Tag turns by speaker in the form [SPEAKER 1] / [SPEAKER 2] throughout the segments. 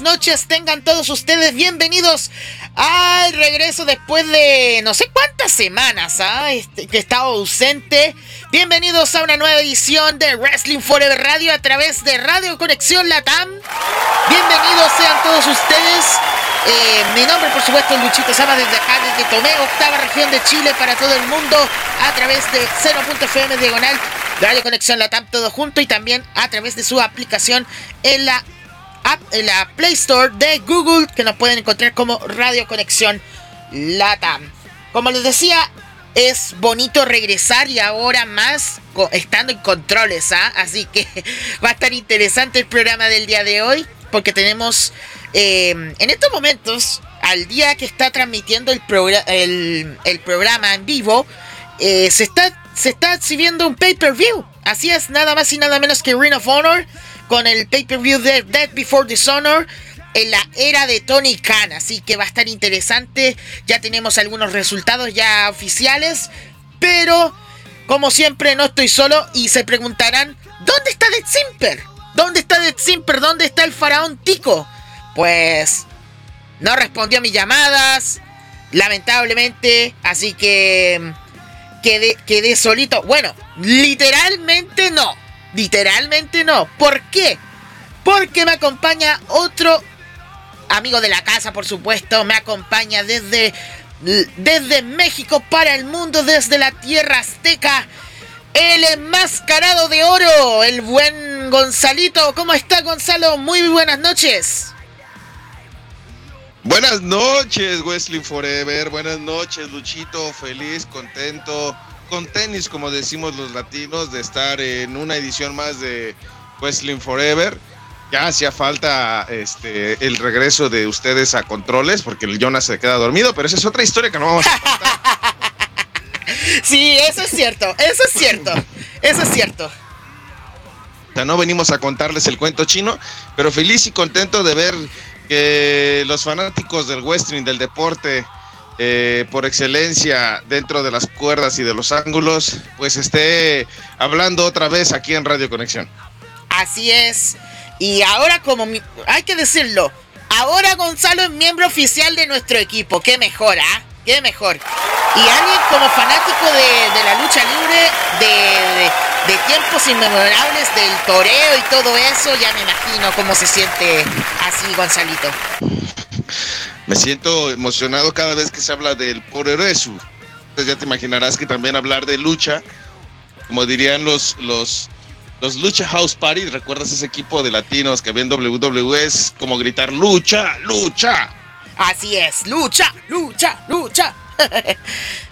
[SPEAKER 1] Noches tengan todos ustedes bienvenidos al regreso después de no sé cuántas semanas ¿ah? este, que he estado ausente. Bienvenidos a una nueva edición de Wrestling Forever Radio a través de Radio Conexión Latam. Bienvenidos sean todos ustedes. Eh, mi nombre, por supuesto, es Luchito Sama desde acá, desde Tomé, octava región de Chile para todo el mundo, a través de 0.fm diagonal, Radio Conexión Latam, todo junto y también a través de su aplicación en la en la Play Store de Google que nos pueden encontrar como Radio Conexión Latam. Como les decía, es bonito regresar y ahora más estando en controles, ¿ah? Así que va a estar interesante el programa del día de hoy porque tenemos em, en estos momentos, al día que está transmitiendo el, el, programa en vivo, eh, se, está, se está exhibiendo un pay-per-view. Así es, nada más y nada menos que Ring of Honor con el pay-per-view de Dead Before Dishonor en la era de Tony Khan. Así que va a estar interesante. Ya tenemos algunos resultados ya oficiales. Pero, como siempre, no estoy solo. Y se preguntarán: ¿Dónde está Dead Simper? ¿Dónde está Dead Simper? ¿Dónde está el faraón Tico? Pues. No respondió a mis llamadas. Lamentablemente. Así que. Quedé solito. Bueno, literalmente no Literalmente no. ¿Por qué? Porque me acompaña otro amigo de la casa, por supuesto. Me acompaña desde, desde México para el mundo, desde la tierra azteca. El enmascarado de oro, el buen Gonzalito. ¿Cómo está Gonzalo? Muy buenas noches.
[SPEAKER 2] Buenas noches, Wesley Forever. Buenas noches, Luchito. Feliz, contento con tenis, como decimos los latinos, de estar en una edición más de Wrestling Forever. Ya hacía falta este, el regreso de ustedes a controles, porque el Jonas se queda dormido, pero esa es otra historia que no vamos a contar.
[SPEAKER 1] Sí, eso es cierto, eso es cierto, eso es cierto.
[SPEAKER 2] O sea, no venimos a contarles el cuento chino, pero feliz y contento de ver que los fanáticos del wrestling, del deporte, eh, por excelencia dentro de las cuerdas y de los ángulos, pues esté hablando otra vez aquí en Radio Conexión.
[SPEAKER 1] Así es. Y ahora como hay que decirlo, ahora Gonzalo es miembro oficial de nuestro equipo. Qué mejor, ¿ah? Qué mejor. Y alguien como fanático de, la lucha libre, de, de, tiempos inmemorables, del toreo y todo eso, ya me imagino cómo se siente así Gonzalito.
[SPEAKER 2] Me siento emocionado cada vez que se habla del Poreresu. Entonces ya te imaginarás que también hablar de lucha, como dirían los, los, los Lucha House Party, ¿recuerdas ese equipo de latinos que había en WWE? Es como gritar lucha, lucha.
[SPEAKER 1] Así es, lucha, lucha, lucha.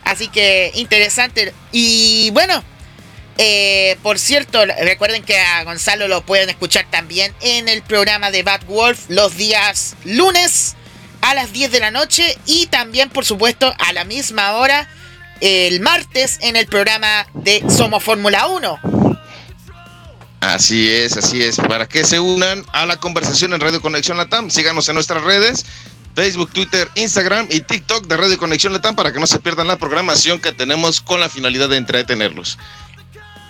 [SPEAKER 1] Así que interesante. Y bueno, eh, por cierto, recuerden que a Gonzalo lo pueden escuchar también en el programa de Bad Wolf los días lunes a las 10 de la noche y también, por supuesto, a la misma hora el martes en el programa de Somos Fórmula 1.
[SPEAKER 3] Así es, así es. Para que se unan a la conversación en Radio Conexión Latam, síganos en nuestras redes, Facebook, Twitter, Instagram y TikTok de Radio Conexión Latam para que no se pierdan la programación que tenemos con la finalidad de entretenerlos.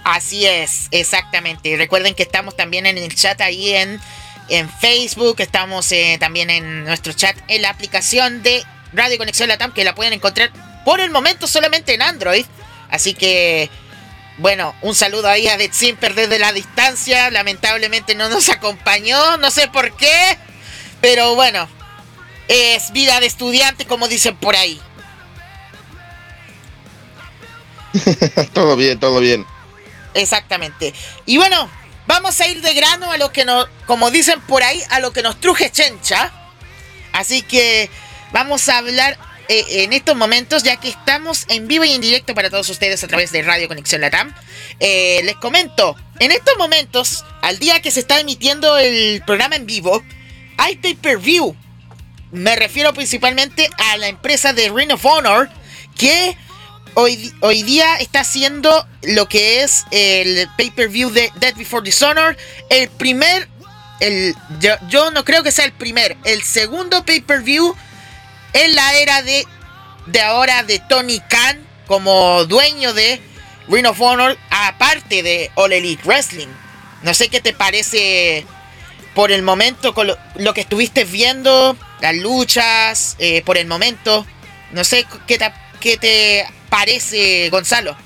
[SPEAKER 1] Así es, exactamente. Recuerden que estamos también en el chat ahí en, en Facebook, estamos eh, también en nuestro chat en la aplicación de Radio Conexión Latam que la pueden encontrar por el momento solamente en Android. Así que, bueno, un saludo ahí a Dead Simper desde la distancia. Lamentablemente no nos acompañó, no sé por qué. Pero bueno, es vida de estudiante como dicen por ahí.
[SPEAKER 3] todo bien, todo bien.
[SPEAKER 1] Exactamente. Y bueno, vamos a ir de grano a lo que nos, como dicen por ahí, a lo que nos truje Chencha. Así que vamos a hablar eh, en estos momentos, ya que estamos en vivo y en directo para todos ustedes a través de Radio Conexión Latam. Eh, les comento, en estos momentos, al día que se está emitiendo el programa en vivo, hay pay-per-view. Me refiero principalmente a la empresa de Ring of Honor, que hoy, día está haciendo lo que es el pay-per-view de Dead Before Dishonor. El primer, el, yo, no creo que sea el primer, el segundo pay-per-view en la era de, de ahora de Tony Khan como dueño de Ring of Honor, aparte de All Elite Wrestling. No sé qué te parece por el momento, con lo, que estuviste viendo, las luchas, eh, por el momento. No sé qué te, qué te parece, Gonzalo?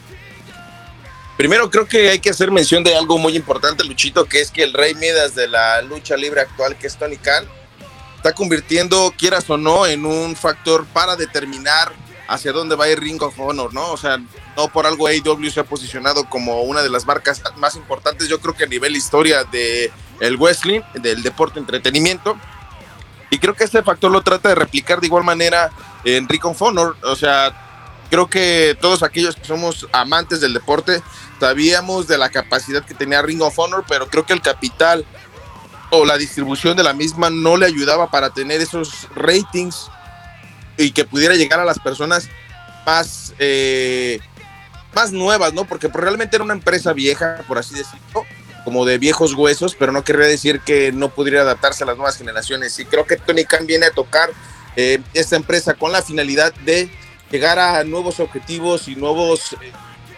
[SPEAKER 2] Primero creo que hay que hacer mención de algo muy importante, Luchito, que es que el rey Midas de la lucha libre actual, que es Tony Khan, está convirtiendo, quieras o no, en un factor para determinar hacia dónde va a ir Ring of Honor, ¿no? O sea, no por algo AEW se ha posicionado como una de las marcas más importantes, yo creo que a nivel historia de el wrestling, del deporte entretenimiento. Y creo que este factor lo trata de replicar de igual manera en Ring of Honor, o sea, creo que todos aquellos que somos amantes del deporte sabíamos de la capacidad que tenía Ring of Honor, pero creo que el capital o la distribución de la misma no le ayudaba para tener esos ratings y que pudiera llegar a las personas más, eh, más nuevas, ¿no? Porque realmente era una empresa vieja, por así decirlo, como de viejos huesos, pero no querría decir que no pudiera adaptarse a las nuevas generaciones. Y creo que Tony Khan viene a tocar eh, esta empresa con la finalidad de llegar a nuevos objetivos y nuevos eh,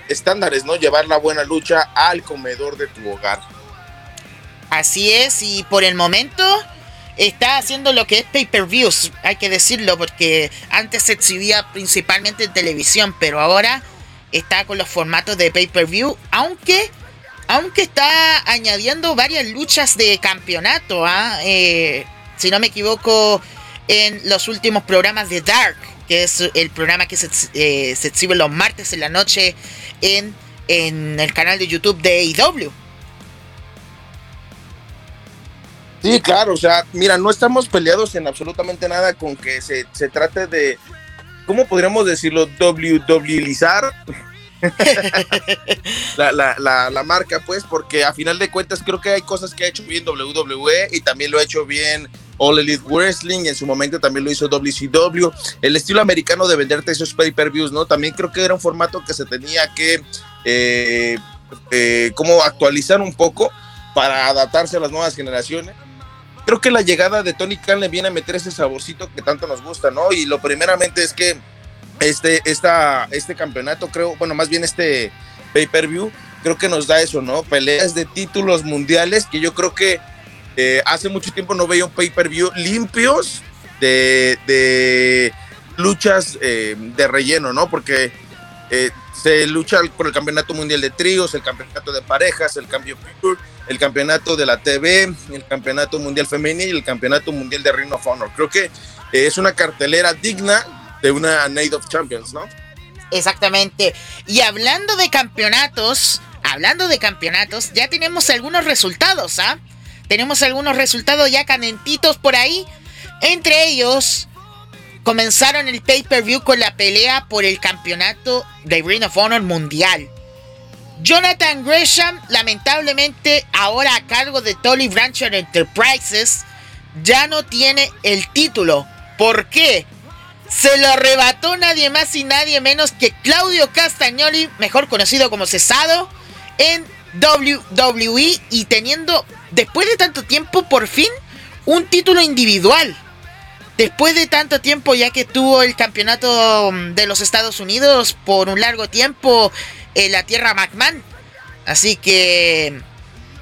[SPEAKER 2] estándares, ¿no? Llevar la buena lucha al comedor de tu hogar.
[SPEAKER 1] Así es, y por el momento está haciendo lo que es pay-per-views, hay que decirlo, porque antes se exhibía principalmente en televisión, pero ahora está con los formatos de pay-per-view, aunque, aunque está añadiendo varias luchas de campeonato, ¿ah? eh, si no me equivoco, en los últimos programas de Dark que es el programa que se, eh, exhibe los martes en la noche en, en el canal de YouTube de AEW.
[SPEAKER 2] Sí, claro, o sea, mira, no estamos peleados en absolutamente nada con que se, se trate de, ¿cómo podríamos decirlo? WWizar la, la, la, marca, pues, porque a final de cuentas creo que hay cosas que ha hecho bien WWE y también lo ha hecho bien All Elite Wrestling, en su momento también lo hizo WCW, el estilo americano de venderte esos pay-per-views, ¿no? También creo que era un formato que se tenía que, eh, eh, como actualizar un poco para adaptarse a las nuevas generaciones. Creo que la llegada de Tony Khan le viene a meter ese saborcito que tanto nos gusta, ¿no? Y lo primeramente es que este, esta, este campeonato, creo, bueno, más bien este pay-per-view, creo que nos da eso, ¿no? Peleas de títulos mundiales que yo creo que eh, hace mucho tiempo no veía un pay-per-view limpios de, luchas eh, de relleno, ¿no? Porque eh, se lucha por el campeonato mundial de tríos, el campeonato de parejas, el cambio el campeonato de la TV, el campeonato mundial femenino y el campeonato mundial de Ring of Honor. Creo que es una cartelera digna de una Night of Champions, ¿no?
[SPEAKER 1] Exactamente. Y hablando de campeonatos, hablando de campeonatos, ya tenemos algunos resultados, ¿ah? Tenemos algunos resultados ya canentitos por ahí. Entre ellos, comenzaron el pay-per-view con la pelea por el campeonato de Ring of Honor mundial. Jonathan Gresham, lamentablemente, ahora a cargo de Tolly Brancher Enterprises, ya no tiene el título. ¿Por qué? Se lo arrebató nadie más y nadie menos que Claudio Castagnoli, mejor conocido como Cesado, en WWE y teniendo, después de tanto tiempo, por fin, un título individual. Después de tanto tiempo, ya que tuvo el campeonato de los Estados Unidos por un largo tiempo en la tierra McMahon. Así que,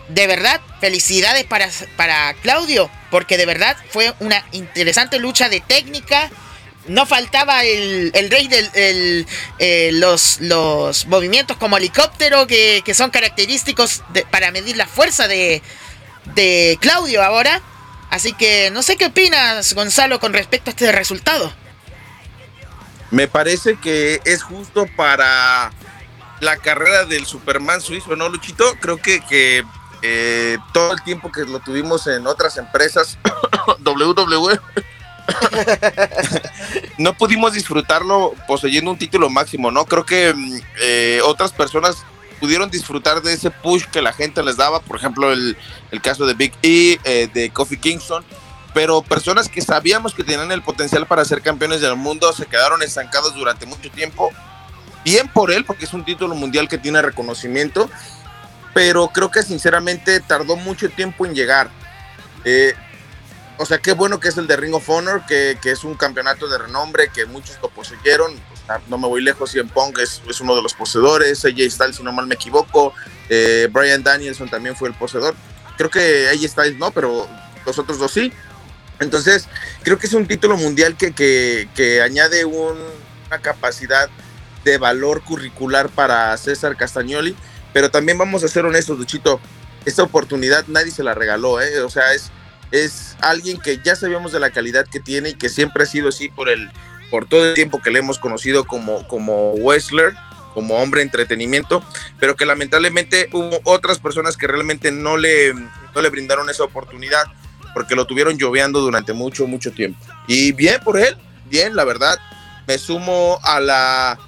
[SPEAKER 1] de verdad, felicidades para, para Claudio, porque de verdad fue una interesante lucha de técnica. No faltaba el, rey de eh, los, los movimientos como helicóptero que, son característicos para medir la fuerza de, de Claudio ahora. Así que no sé qué opinas, Gonzalo, con respecto a este resultado.
[SPEAKER 2] Me parece que es justo para la carrera del Superman suizo, ¿no, Luchito? Creo que, que eh, todo el tiempo que lo tuvimos en otras empresas, WWE, no pudimos disfrutarlo poseyendo un título máximo, ¿no? Creo que mm, eh, otras personas pudieron disfrutar de ese push que la gente les daba, por ejemplo, el, caso de Big E, eh, de Kofi Kingston, pero personas que sabíamos que tenían el potencial para ser campeones del mundo se quedaron estancados durante mucho tiempo bien por él, porque es un título mundial que tiene reconocimiento, pero creo que sinceramente tardó mucho tiempo en llegar. Eh, o sea, qué bueno que es el de Ring of Honor, que, es un campeonato de renombre, que muchos lo poseyeron. No me voy lejos, Cien Pong es, es, uno de los poseedores, AJ Styles, si no mal me equivoco, eh, Brian Danielson también fue el poseedor. Creo que AJ Styles no, pero los otros dos sí. Entonces, creo que es un título mundial que, que, añade una capacidad de valor curricular para César Castagnoli, pero también vamos a ser honestos, Luchito, esta oportunidad nadie se la regaló, ¿eh? o sea, es, es alguien que ya sabíamos de la calidad que tiene y que siempre ha sido así por, el, por todo el tiempo que le hemos conocido como, como Wrestler, como hombre entretenimiento, pero que lamentablemente hubo otras personas que realmente no le, no le brindaron esa oportunidad porque lo tuvieron lloveando durante mucho, mucho tiempo. Y bien por él, bien, la verdad, me sumo a la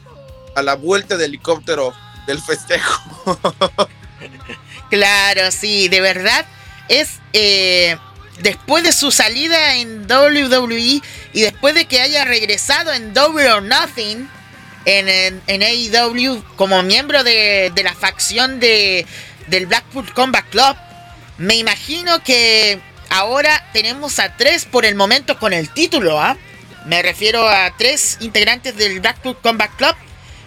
[SPEAKER 2] a la vuelta de helicóptero del festejo.
[SPEAKER 1] claro, sí, de verdad es eh, después de su salida en WWE y después de que haya regresado en Double or Nothing en, en, AEW como miembro de, la facción de, del Blackpool Combat Club, me imagino que ahora tenemos a tres por el momento con el título, ¿ah? Me refiero a tres integrantes del Blackpool Combat Club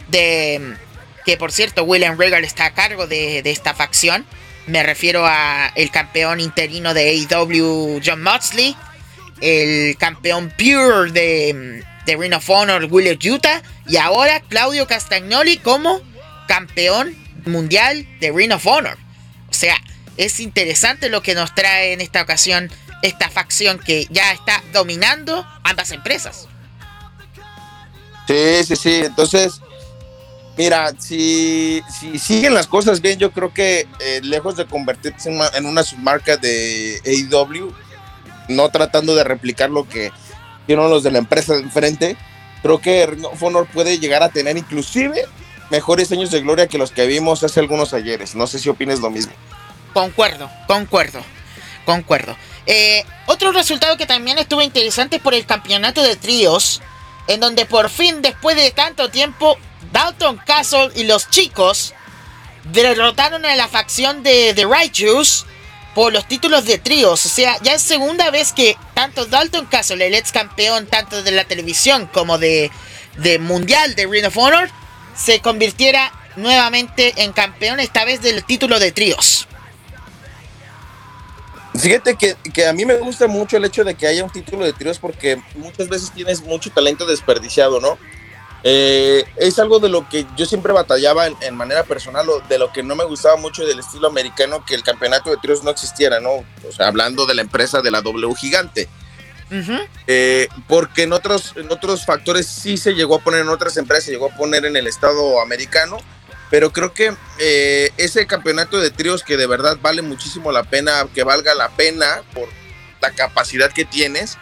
[SPEAKER 1] de que por cierto William Regal está a cargo de, esta facción. Me refiero a el campeón interino de AEW John Moxley, el campeón pure de, de Ring of Honor William Utah y ahora Claudio Castagnoli como campeón mundial de Ring of Honor. O sea, es interesante lo que nos trae en esta ocasión esta facción que ya está dominando ambas empresas.
[SPEAKER 2] Sí, sí, sí. Entonces, Mira, si, si siguen las cosas bien, yo creo que eh, lejos de convertirse en una, submarca de AEW, no tratando de replicar lo que tienen los de la empresa de enfrente, creo que Ring Honor puede llegar a tener inclusive mejores años de gloria que los que vimos hace algunos ayeres. No sé si opines lo mismo.
[SPEAKER 1] Concuerdo, concuerdo, concuerdo. Eh, otro resultado que también estuvo interesante por el campeonato de tríos, en donde por fin, después de tanto tiempo, Dalton Castle y los chicos derrotaron a la facción de The Righteous por los títulos de tríos. O sea, ya es segunda vez que tanto Dalton Castle, el ex campeón tanto de la televisión como de, de mundial de Ring of Honor, se convirtiera nuevamente en campeón, esta vez del título de tríos.
[SPEAKER 2] Fíjate que, que, a mí me gusta mucho el hecho de que haya un título de tríos porque muchas veces tienes mucho talento desperdiciado, ¿no? Eh, es algo de lo que yo siempre batallaba en, manera personal, o de lo que no me gustaba mucho del estilo americano, que el campeonato de tríos no existiera, ¿no? O sea, hablando de la empresa de la W gigante. Eh, porque en otros, en otros factores sí se llegó a poner en otras empresas, se llegó a poner en el estado americano, pero creo que eh, ese campeonato de tríos que de verdad vale muchísimo la pena, que valga la pena por la capacidad que tienes,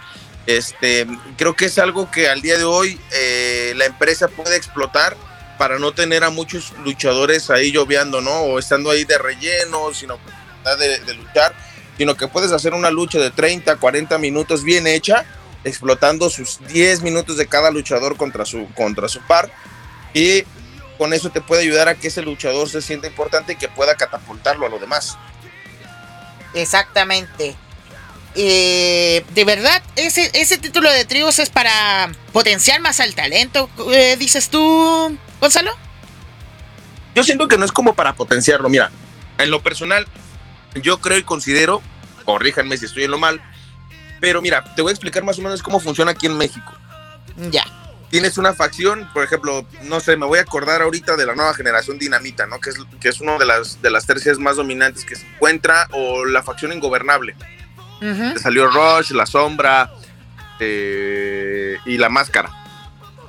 [SPEAKER 2] Este, creo que es algo que al día de hoy eh, la empresa puede explotar para no tener a muchos luchadores ahí lloviando, ¿no? O estando ahí de relleno, sino de, de luchar, sino que puedes hacer una lucha de 30, 40 minutos bien hecha, explotando sus 10 minutos de cada luchador contra su, contra su par. Y con eso te puede ayudar a que ese luchador se sienta importante y que pueda catapultarlo a lo demás.
[SPEAKER 1] Exactamente. Eh, de verdad, ese, ese título de tribus es para potenciar más al talento, eh, dices tú, Gonzalo.
[SPEAKER 2] Yo siento que no es como para potenciarlo. Mira, en lo personal, yo creo y considero, corríjanme si estoy en lo mal, pero mira, te voy a explicar más o menos cómo funciona aquí en México.
[SPEAKER 1] Ya.
[SPEAKER 2] Tienes una facción, por ejemplo, no sé, me voy a acordar ahorita de la nueva generación Dinamita, ¿no? Que es, que es una de las, de las tercias más dominantes que se encuentra, o la facción Ingobernable. Salió Rush, La Sombra eh, y La Máscara.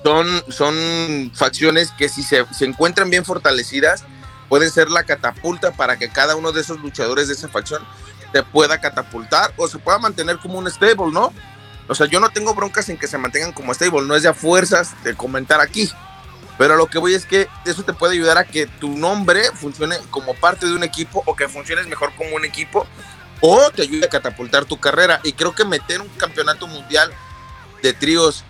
[SPEAKER 2] Son, son facciones que si se, se encuentran bien fortalecidas, pueden ser la catapulta para que cada uno de esos luchadores de esa facción te pueda catapultar o se pueda mantener como un stable, ¿no? O sea, yo no tengo broncas en que se mantengan como stable, no es de fuerzas de comentar aquí. Pero lo que voy es que eso te puede ayudar a que tu nombre funcione como parte de un equipo o que funciones mejor como un equipo o te ayude a catapultar tu carrera. Y creo que meter un campeonato mundial de tríos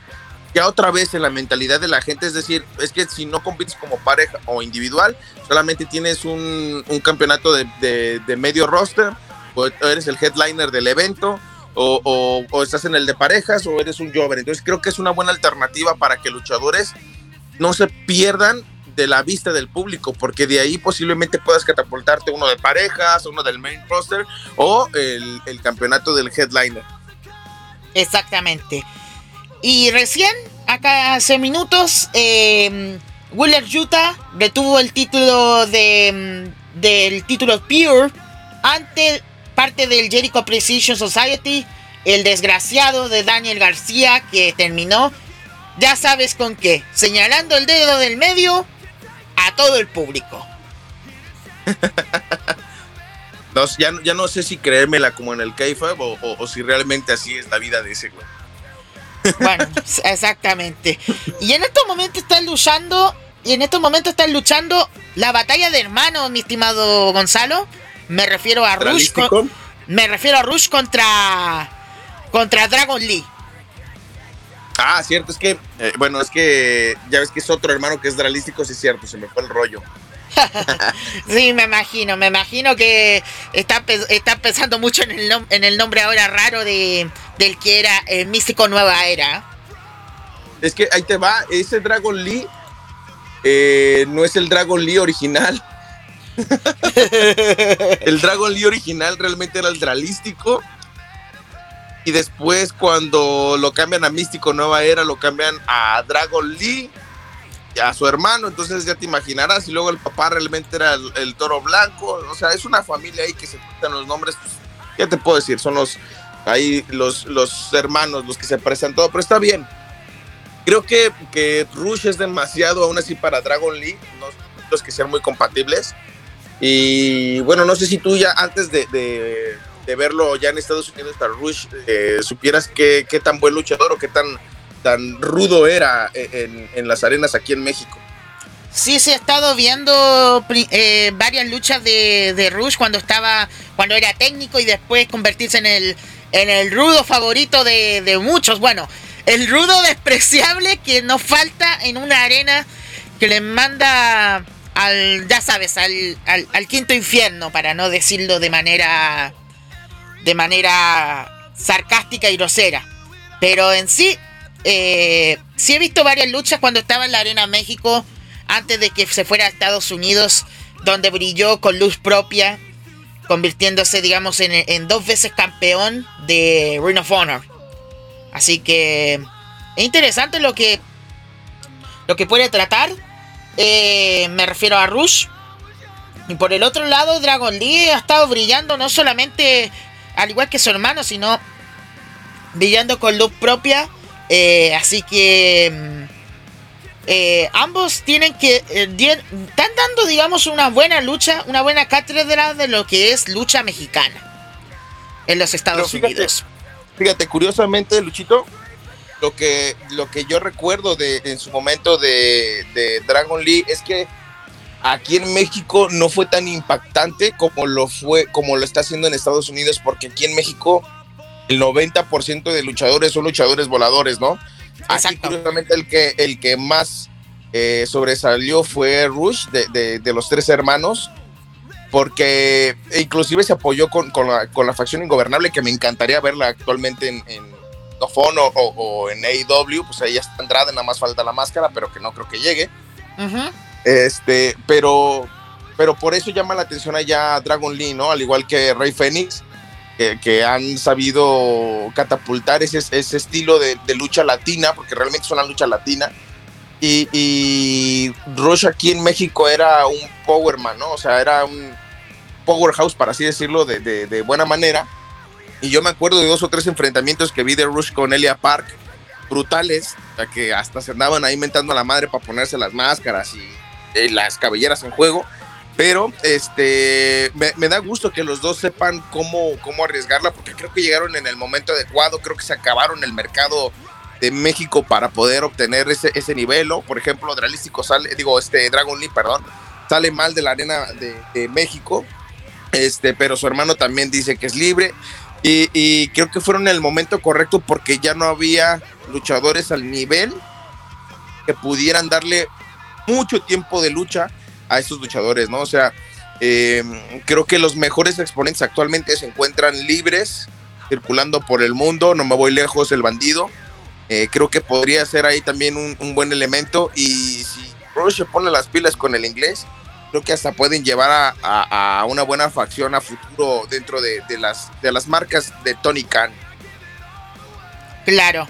[SPEAKER 2] ya otra vez en la mentalidad de la gente, es decir, es que si no compites como pareja o individual, solamente tienes un, campeonato de, de medio roster o eres el headliner del evento, o, estás en el de parejas, o eres un joven. Entonces creo que es una buena alternativa para que luchadores no se pierdan de la vista del público, porque de ahí posiblemente puedas catapultarte uno de parejas, uno del main roster o el, campeonato del headliner.
[SPEAKER 1] Exactamente. Y recién, acá hace minutos, eh, Willer Utah retuvo el título de, del título Pure ante parte del Jericho Precision Society, el desgraciado de Daniel García que terminó, ya sabes con qué, señalando el dedo del medio a todo el público.
[SPEAKER 2] ya, no sé si creérmela como en el K-Fab o, si realmente así es la vida de ese güey.
[SPEAKER 1] Bueno, exactamente. Y en estos momentos están luchando, y en estos momentos están luchando la batalla de hermanos, mi estimado Gonzalo. Me refiero a Rush. me refiero a Rush contra. contra Dragon Lee.
[SPEAKER 2] Ah, cierto, es que, eh, bueno, es que ya ves que es otro hermano que es dralístico, sí es cierto, se me fue el rollo.
[SPEAKER 1] sí, me imagino, me imagino que está, está pensando mucho en el, en el nombre ahora raro de, del que era el místico Nueva Era.
[SPEAKER 2] Es que ahí te va, ese Dragon Lee eh, no es el Dragon Lee original. el Dragon Lee original realmente era el Dralístico. Y después, cuando lo cambian a Místico Nueva Era, lo cambian a Dragon Lee a su hermano. Entonces ya te imaginarás. Y luego el papá realmente era el, toro blanco. O sea, es una familia ahí que se quitan los nombres. Pues, ya te puedo decir, son los ahí los, los hermanos los que se prestan todo, pero está bien. Creo que, que Rush es demasiado aún así para Dragon Lee, no los que sean muy compatibles. Y bueno, no sé si tú ya antes de, verlo ya en Estados Unidos, para Rush, eh, supieras qué, qué, tan buen luchador o qué tan, tan rudo era en, las arenas aquí en México.
[SPEAKER 1] Sí, se ha estado viendo eh, varias luchas de, de, Rush cuando estaba, cuando era técnico y después convertirse en el, en el rudo favorito de, de muchos. Bueno, el rudo despreciable que nos falta en una arena que le manda al, ya sabes, al, al, quinto infierno, para no decirlo de manera, de manera sarcástica y grosera. Pero en sí, eh, sí he visto varias luchas cuando estaba en la Arena México, antes de que se fuera a Estados Unidos, donde brilló con luz propia, convirtiéndose, digamos, en, dos veces campeón de Ring of Honor. Así que es interesante lo que, lo que puede tratar. Eh, me refiero a Rush. Y por el otro lado, Dragon Lee ha estado brillando no solamente al igual que su hermano, sino brillando con luz propia. Eh, así que mm, eh, ambos tienen que están dando, digamos, una buena lucha, una buena cátedra de lo que es lucha mexicana en los Estados Unidos.
[SPEAKER 2] Fíjate, curiosamente, Luchito, lo que, lo que yo recuerdo de, en su momento de, de Dragon Lee es que aquí en México no fue tan impactante como lo fue, como lo está haciendo en Estados Unidos, porque aquí en México el 90% de luchadores son luchadores voladores, ¿no? Así curiosamente el que, el que más eh, sobresalió fue Rush de, de, los tres hermanos, porque inclusive se apoyó con, con, la, con, la, facción ingobernable, que me encantaría verla actualmente en, en o, o, en AEW, pues ahí está Andrade, nada más falta la máscara, pero que no creo que llegue. Este, pero, pero por eso llama la atención allá Dragon Lee, ¿no? Al igual que Rey Fénix, que, han sabido catapultar ese, ese estilo de, lucha latina, porque realmente es una lucha latina. Y, y Rush aquí en México era un powerman, ¿no? O sea, era un powerhouse, para así decirlo, de, buena manera. Y yo me acuerdo de dos o tres enfrentamientos que vi de Rush con Elia Park, brutales, ya que hasta se andaban ahí mentando a la madre para ponerse las máscaras y eh, las cabelleras en juego. Pero este me, da gusto que los dos sepan cómo, cómo arriesgarla, porque creo que llegaron en el momento adecuado, creo que se acabaron el mercado de México para poder obtener ese, ese nivel. Por ejemplo, Dralístico sale, digo, este Dragon Lee, perdón, sale mal de la arena de, México, este, pero su hermano también dice que es libre. Y, y, creo que fueron el momento correcto porque ya no había luchadores al nivel que pudieran darle mucho tiempo de lucha a estos luchadores, ¿no? O sea, eh, creo que los mejores exponentes actualmente se encuentran libres, circulando por el mundo, no me voy lejos, el bandido. Eh, creo que podría ser ahí también un, buen elemento y si Rush se pone las pilas con el inglés, creo que hasta pueden llevar a, una buena facción a futuro dentro de, las, de las marcas de Tony Khan.
[SPEAKER 1] Claro,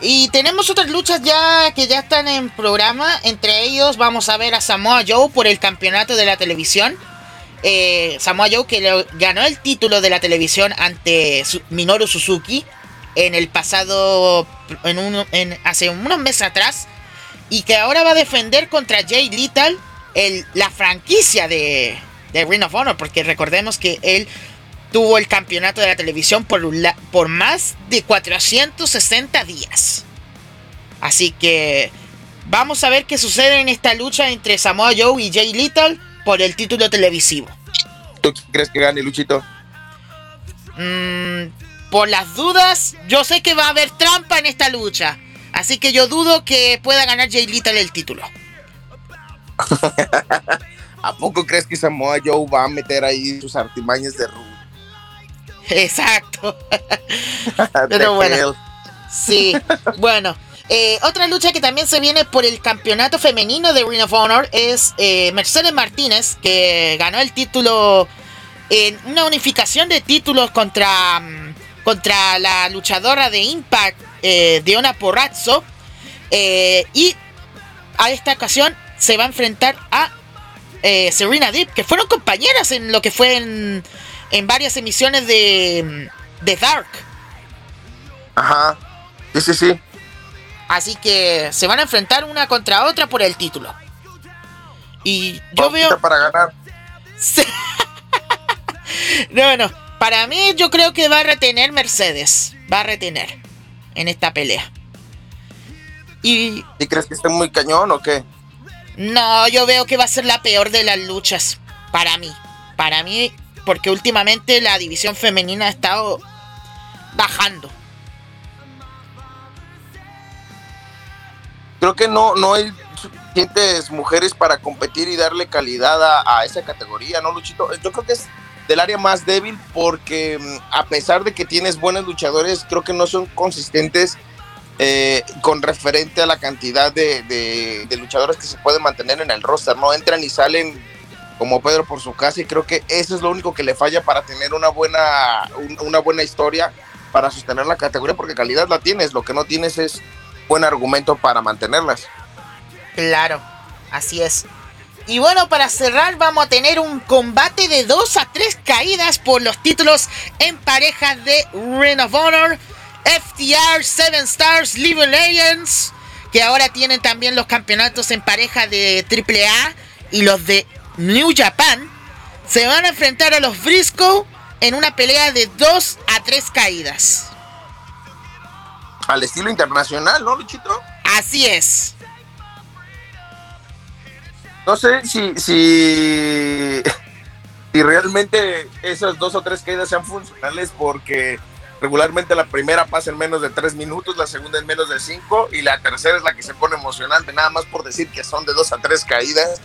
[SPEAKER 1] y tenemos otras luchas ya que ya están en programa. Entre ellos vamos a ver a Samoa Joe por el campeonato de la televisión. Eh, Samoa Joe que ganó el título de la televisión ante Minoru Suzuki en el pasado, en, un, en hace unos meses atrás. Y que ahora va a defender contra Jay Little el, la franquicia de, de Ring of Honor. Porque recordemos que él tuvo el campeonato de la televisión por, por más de 460 días. Así que vamos a ver qué sucede en esta lucha entre Samoa Joe y Jay Little por el título televisivo.
[SPEAKER 2] ¿Tú crees que gane Luchito?
[SPEAKER 1] Mm, por las dudas, yo sé que va a haber trampa en esta lucha. Así que yo dudo que pueda ganar Jay Little el título.
[SPEAKER 2] ¿A poco crees que Samoa Joe va a meter ahí sus artimañas de?
[SPEAKER 1] Exacto. Pero bueno. Sí. Bueno. Eh, otra lucha que también se viene por el campeonato femenino de Ring of Honor es eh, Mercedes Martínez, que ganó el título en una unificación de títulos contra, mm, contra la luchadora de Impact, eh, Diona Porrazzo. y a esta ocasión se va a enfrentar a Serena Deep, que fueron compañeras en lo que fue en en varias emisiones de, de Dark.
[SPEAKER 2] Ajá. Sí, sí, sí.
[SPEAKER 1] Así que se van a enfrentar una contra otra por el título. Y yo veo.
[SPEAKER 2] para ganar.
[SPEAKER 1] no, no. Para mí, yo creo que va a retener Mercedes. Va a retener en esta pelea.
[SPEAKER 2] Y. ¿Y crees que esté muy cañón o qué?
[SPEAKER 1] No, yo veo que va a ser la peor de las luchas. Para mí. Para mí, porque últimamente la división femenina ha estado bajando.
[SPEAKER 2] Creo que no, no hay suficientes mujeres para competir y darle calidad a, esa categoría, ¿no, Luchito? Yo creo que es del área más débil porque mm, a pesar de que tienes buenos luchadores, creo que no son consistentes eh, con referente a la cantidad de, de, luchadores que se pueden mantener en el roster, ¿no? Entran y salen como Pedro por su casa y creo que eso es lo único que le falla para tener una buena, una buena historia para sostener la categoría porque calidad la tienes, lo que no tienes es buen argumento para mantenerlas.
[SPEAKER 1] Claro, así es. Y bueno, para cerrar vamos a tener un combate de 2 a 3 caídas por los títulos en pareja de Ring of Honor, FTR, Seven Stars, Living Legends, que ahora tienen también los campeonatos en pareja de AAA y los de New Japan se van a enfrentar a los Briscoe en una pelea de 2 a 3 caídas.
[SPEAKER 2] al estilo internacional, ¿no, Luchito?
[SPEAKER 1] Así es.
[SPEAKER 2] No sé si, si, si realmente esas dos o tres caídas sean funcionales porque regularmente la primera pasa en menos de tres minutos, la segunda en menos de cinco y la tercera es la que se pone emocionante, nada más por decir que son de dos a tres caídas.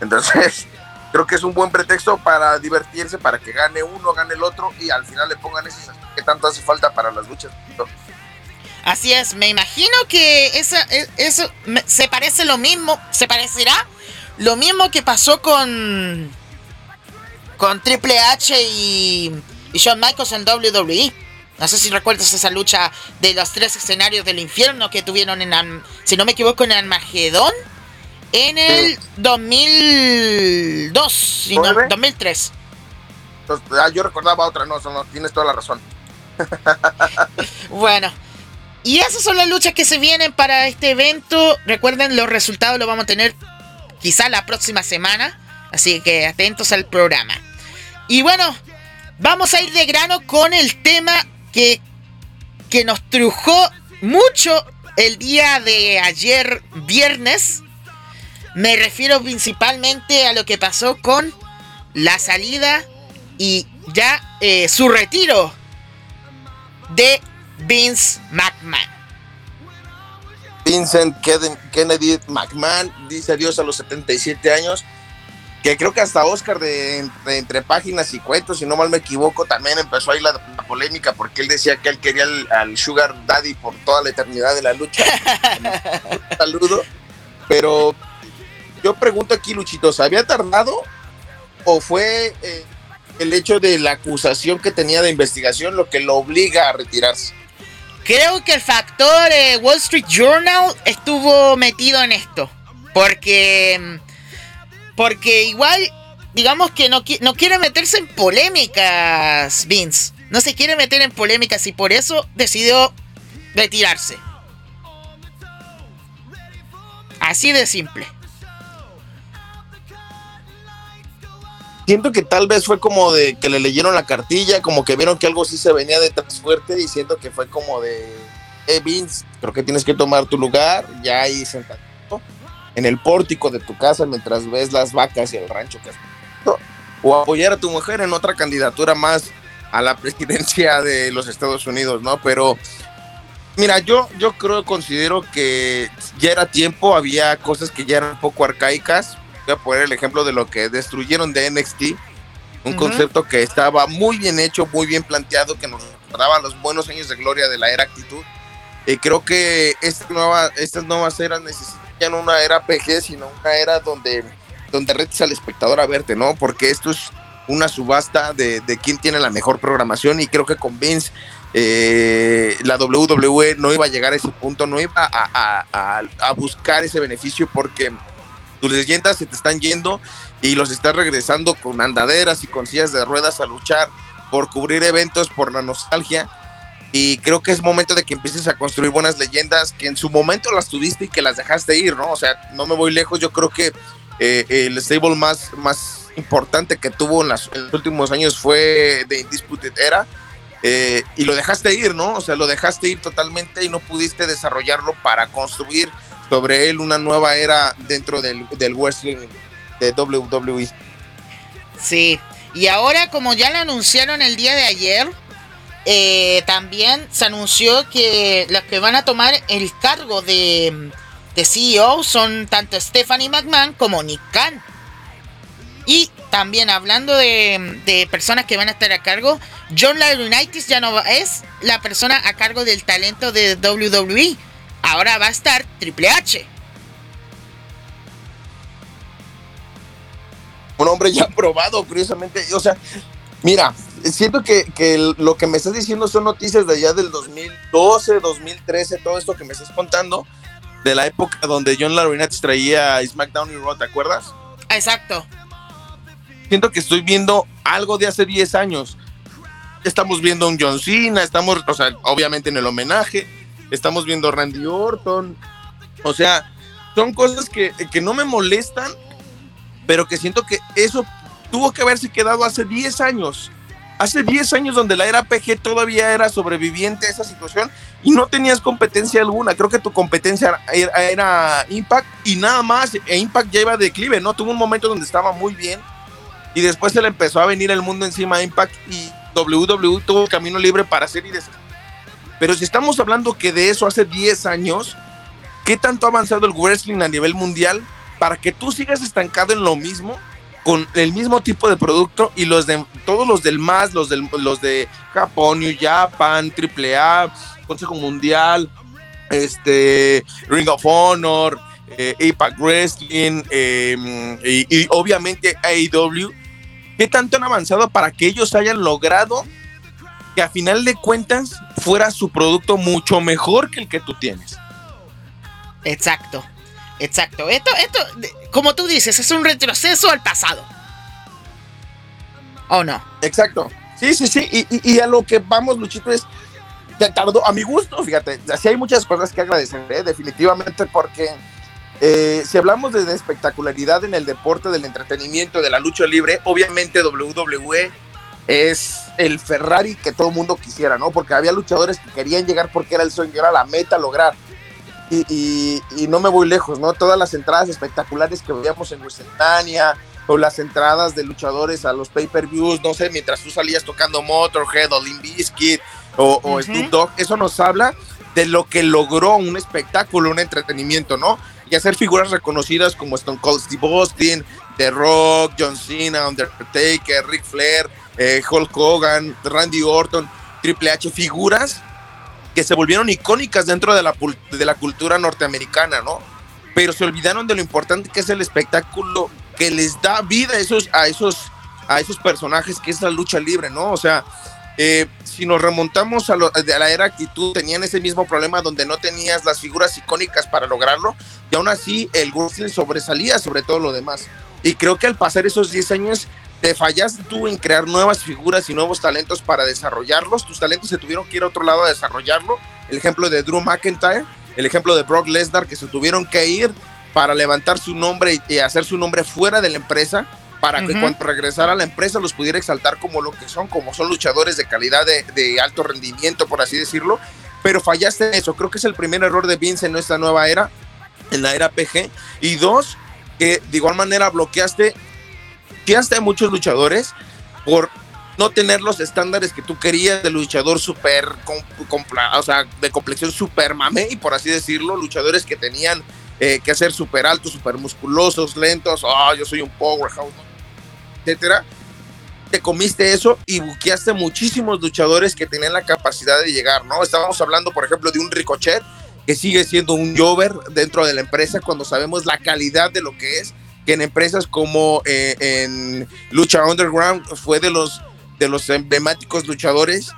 [SPEAKER 2] Entonces, creo que es un buen pretexto para divertirse, para que gane uno, gane el otro y al final le pongan ese que tanto hace falta para las luchas.
[SPEAKER 1] Así es, me imagino que e, eso se parece lo mismo, se parecerá lo mismo que pasó con con Triple H y, y Shawn Michaels en WWE. No sé si recuerdas esa lucha de los tres escenarios del infierno que tuvieron en, si no me equivoco, en Armagedón en el 2002, 2003.
[SPEAKER 2] Ah, yo recordaba otra, no, no, tienes toda la razón.
[SPEAKER 1] bueno, y esas son las luchas que se vienen para este evento. Recuerden, los resultados los vamos a tener quizá la próxima semana. Así que atentos al programa. Y bueno, vamos a ir de grano con el tema que, que nos trujó mucho el día de ayer viernes. Me refiero principalmente a lo que pasó con la salida y ya eh, su retiro de Vince McMahon.
[SPEAKER 2] Vincent Kennedy McMahon dice adiós a los 77 años. Que creo que hasta Oscar de, entre páginas y cuentos, si no mal me equivoco, también empezó ahí la, polémica porque él decía que él quería al Sugar Daddy por toda la eternidad de la lucha. Un saludo. Pero yo pregunto aquí, Luchito, ¿se había tardado o fue eh, el hecho de la acusación que tenía de investigación lo que lo obliga a retirarse?
[SPEAKER 1] Creo que el factor eh, Wall Street Journal estuvo metido en esto. Porque. Porque igual, digamos que no quiere meterse en polémicas, Vince. No se quiere meter en polémicas y por eso decidió retirarse. Así de simple.
[SPEAKER 2] Siento que tal vez fue como de que le leyeron la cartilla, como que vieron que algo sí se venía detrás fuerte y siento que fue como de, eh, Vince, creo que tienes que tomar tu lugar, ya ahí sentado en el pórtico de tu casa mientras ves las vacas y el rancho que has o apoyar a tu mujer en otra candidatura más a la presidencia de los Estados Unidos, ¿no? Pero mira, yo, yo creo, considero que ya era tiempo, había cosas que ya eran un poco arcaicas, voy a poner el ejemplo de lo que destruyeron de NXT, un concepto que estaba muy bien hecho, muy bien planteado, que nos daba los buenos años de gloria de la era actitud. Y creo que esta nueva, estas nuevas eras necesitan una era PG, sino una era donde, donde retes al espectador a verte, ¿no? Porque esto es una subasta de, de quién tiene la mejor programación y creo que con Vince eh, la WWE no iba a llegar a ese punto, no iba a, a, a buscar ese beneficio porque tus leyendas se te están yendo y los estás regresando con andaderas y con sillas de ruedas a luchar por cubrir eventos, por la nostalgia. Y creo que es momento de que empieces a construir buenas leyendas que en su momento las tuviste y que las dejaste ir, ¿no? O sea, no me voy lejos, yo creo que eh, el stable más, más importante que tuvo en, los últimos años fue de Indisputed Era. Eh, y lo dejaste ir, ¿no? O sea, lo dejaste ir totalmente y no pudiste desarrollarlo para construir sobre él una nueva era dentro del, del wrestling de WWE.
[SPEAKER 1] Sí, y ahora como ya lo anunciaron el día de ayer, eh, también se anunció que los que van a tomar el cargo de, de CEO son tanto Stephanie McMahon como Nick Khan. Y también hablando de, de, personas que van a estar a cargo, John Laurinaitis ya no es la persona a cargo del talento de WWE ahora va a estar Triple H.
[SPEAKER 2] Un hombre ya probado, curiosamente. O sea, mira, siento que, lo que me estás diciendo son noticias de allá del 2012, 2013, todo esto que me estás contando, de la época donde John Laurinaitis traía SmackDown y Raw, ¿te acuerdas?
[SPEAKER 1] Exacto.
[SPEAKER 2] Siento que estoy viendo algo de hace 10 años. Estamos viendo un John Cena, estamos, o sea, obviamente en el homenaje, estamos viendo Randy Orton. O sea, son cosas que, no me molestan, pero que siento que eso tuvo que haberse quedado hace 10 años. Hace 10 años donde la era PG todavía era sobreviviente a esa situación y no tenías competencia alguna. Creo que tu competencia era, Impact y nada más. E Impact ya iba de declive, ¿no? Tuvo un momento donde estaba muy bien y después se le empezó a venir el mundo encima a Impact y WWE tuvo camino libre para hacer y deshacer. Pero si estamos hablando que de eso hace 10 años, ¿qué tanto ha avanzado el wrestling a nivel mundial para que tú sigas estancado en lo mismo? con el mismo tipo de producto y los de todos los del más, los, del, los de Japón, New Japan, AAA, Consejo Mundial, este, Ring of Honor, eh, Impact Wrestling em, y, obviamente AEW, ¿qué tanto han avanzado para que ellos hayan logrado que a final de cuentas fuera su producto mucho mejor que el que tú tienes?
[SPEAKER 1] Exacto. Exacto. Esto, esto, como tú dices, es un retroceso al pasado. ¿O no?
[SPEAKER 2] Exacto. Sí, sí, sí. Y, y, a lo que vamos, Luchito, es. Tardó, a mi gusto, fíjate, así hay muchas cosas que agradecer, ¿eh? definitivamente, porque eh, si hablamos de, espectacularidad en el deporte, del entretenimiento, de la lucha libre, obviamente WWE es el Ferrari que todo el mundo quisiera, ¿no? Porque había luchadores que querían llegar porque era el sueño, era la meta lograr y, no me voy lejos, ¿no? Todas las entradas espectaculares que veíamos en WrestleMania o las entradas de luchadores a los pay-per-views, no sé, mientras tú salías tocando Motorhead o Limp Bizkit o, o Dogg, eso nos habla de lo que logró un espectáculo, un entretenimiento, ¿no? Y hacer figuras reconocidas como Stone Cold Steve Austin, The Rock, John Cena, Undertaker, Ric Flair, eh, Hulk Hogan, Randy Orton, Triple H, figuras que se volvieron icónicas dentro de la, de la cultura norteamericana, ¿no? Pero se olvidaron de lo importante que es el espectáculo que les da vida a esos, a esos, a esos personajes, que es la lucha libre, ¿no? O sea, eh, si nos remontamos a, la era actitud, tenían ese mismo problema donde no tenías las figuras icónicas para lograrlo, y aún así el wrestling sobresalía sobre todo lo demás. Y creo que al pasar esos 10 años te fallaste tú en crear nuevas figuras y nuevos talentos para desarrollarlos. Tus talentos se tuvieron que ir a otro lado a desarrollarlo. El ejemplo de Drew McIntyre, el ejemplo de Brock Lesnar, que se tuvieron que ir para levantar su nombre y hacer su nombre fuera de la empresa, para que cuando regresara a la empresa los pudiera exaltar como lo que son, como son luchadores de calidad, de, de alto rendimiento, por así decirlo. Pero fallaste en eso. Creo que es el primer error de Vince en esta nueva era, en la era PG. Y dos, que de igual manera bloqueaste hasta hay muchos luchadores por no tener los estándares que tú querías de luchador súper, o sea, de complexión súper mame, y por así decirlo, luchadores que tenían eh, que ser súper altos, súper musculosos, lentos, oh, yo soy un powerhouse, etcétera. Te comiste eso y buqueaste muchísimos luchadores que tenían la capacidad de llegar, ¿no? Estábamos hablando, por ejemplo, de un Ricochet que sigue siendo un Jover dentro de la empresa cuando sabemos la calidad de lo que es en empresas como eh, en Lucha Underground fue de los, de los emblemáticos luchadores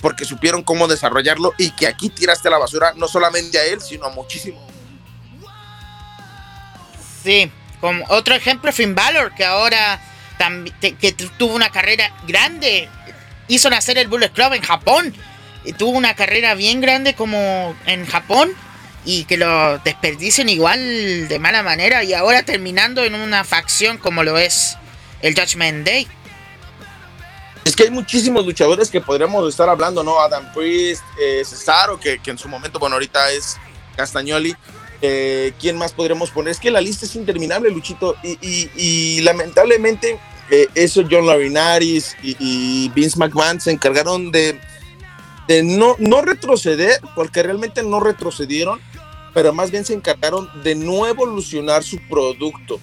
[SPEAKER 2] porque supieron cómo desarrollarlo y que aquí tiraste la basura no solamente a él, sino a muchísimo.
[SPEAKER 1] Sí, como otro ejemplo, Finn Balor, que ahora que tuvo una carrera grande, hizo nacer el Bullet Club en Japón, y tuvo una carrera bien grande como en Japón y que lo desperdicien igual de mala manera y ahora terminando en una facción como lo es el Judgment Day.
[SPEAKER 2] Es que hay muchísimos luchadores que podríamos estar hablando, ¿no? Adam Priest, eh, Cesaro, que, en su momento, bueno, ahorita es Castagnoli. Eh, ¿Quién más podríamos poner? Es que la lista es interminable, Luchito. Y, lamentablemente, eh, eso John Larinaris y, y Vince McMahon se encargaron de, de no, no retroceder, porque realmente no retrocedieron, pero más bien se encargaron de no evolucionar su producto.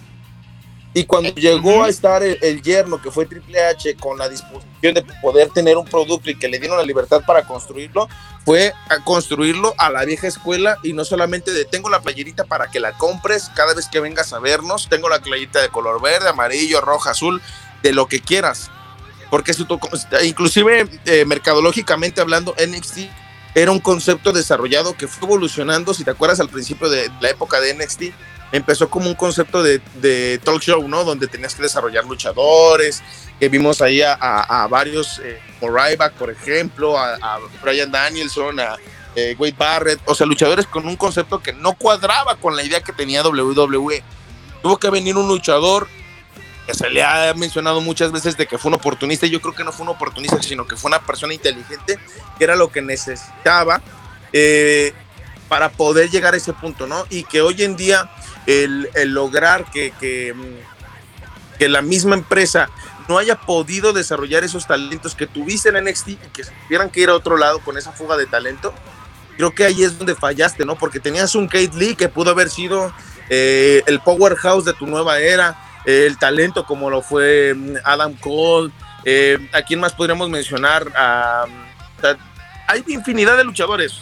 [SPEAKER 2] Y cuando llegó a estar el, yerno, que fue Triple H, con la disposición de poder tener un producto y que le dieron la libertad para construirlo, fue a construirlo a la vieja escuela y no solamente de tengo la playerita para que la compres cada vez que vengas a vernos, tengo la playerita de color verde, amarillo, roja, azul, de lo que quieras. Porque inclusive eh, mercadológicamente hablando, NXT era un concepto desarrollado que fue evolucionando, si te acuerdas al principio de la época de NXT, empezó como un concepto de, talk show, ¿no? Donde tenías que desarrollar luchadores, que vimos ahí a, varios, eh, Ryback, por ejemplo, a, Brian Danielson, a eh, Wade Barrett, o sea, luchadores con un concepto que no cuadraba con la idea que tenía WWE. Tuvo que venir un luchador se le ha mencionado muchas veces de que fue un oportunista. Yo creo que no fue un oportunista, sino que fue una persona inteligente, que era lo que necesitaba eh, para poder llegar a ese punto, ¿no? Y que hoy en día el, lograr que, que, que, la misma empresa no haya podido desarrollar esos talentos que tuviste en NXT y que tuvieran que ir a otro lado con esa fuga de talento, creo que ahí es donde fallaste, ¿no? Porque tenías un Kate Lee que pudo haber sido eh, el powerhouse de tu nueva era, el talento como lo fue mm, Adam Cole, eh, ¿a quién más podríamos mencionar? hay infinidad de luchadores,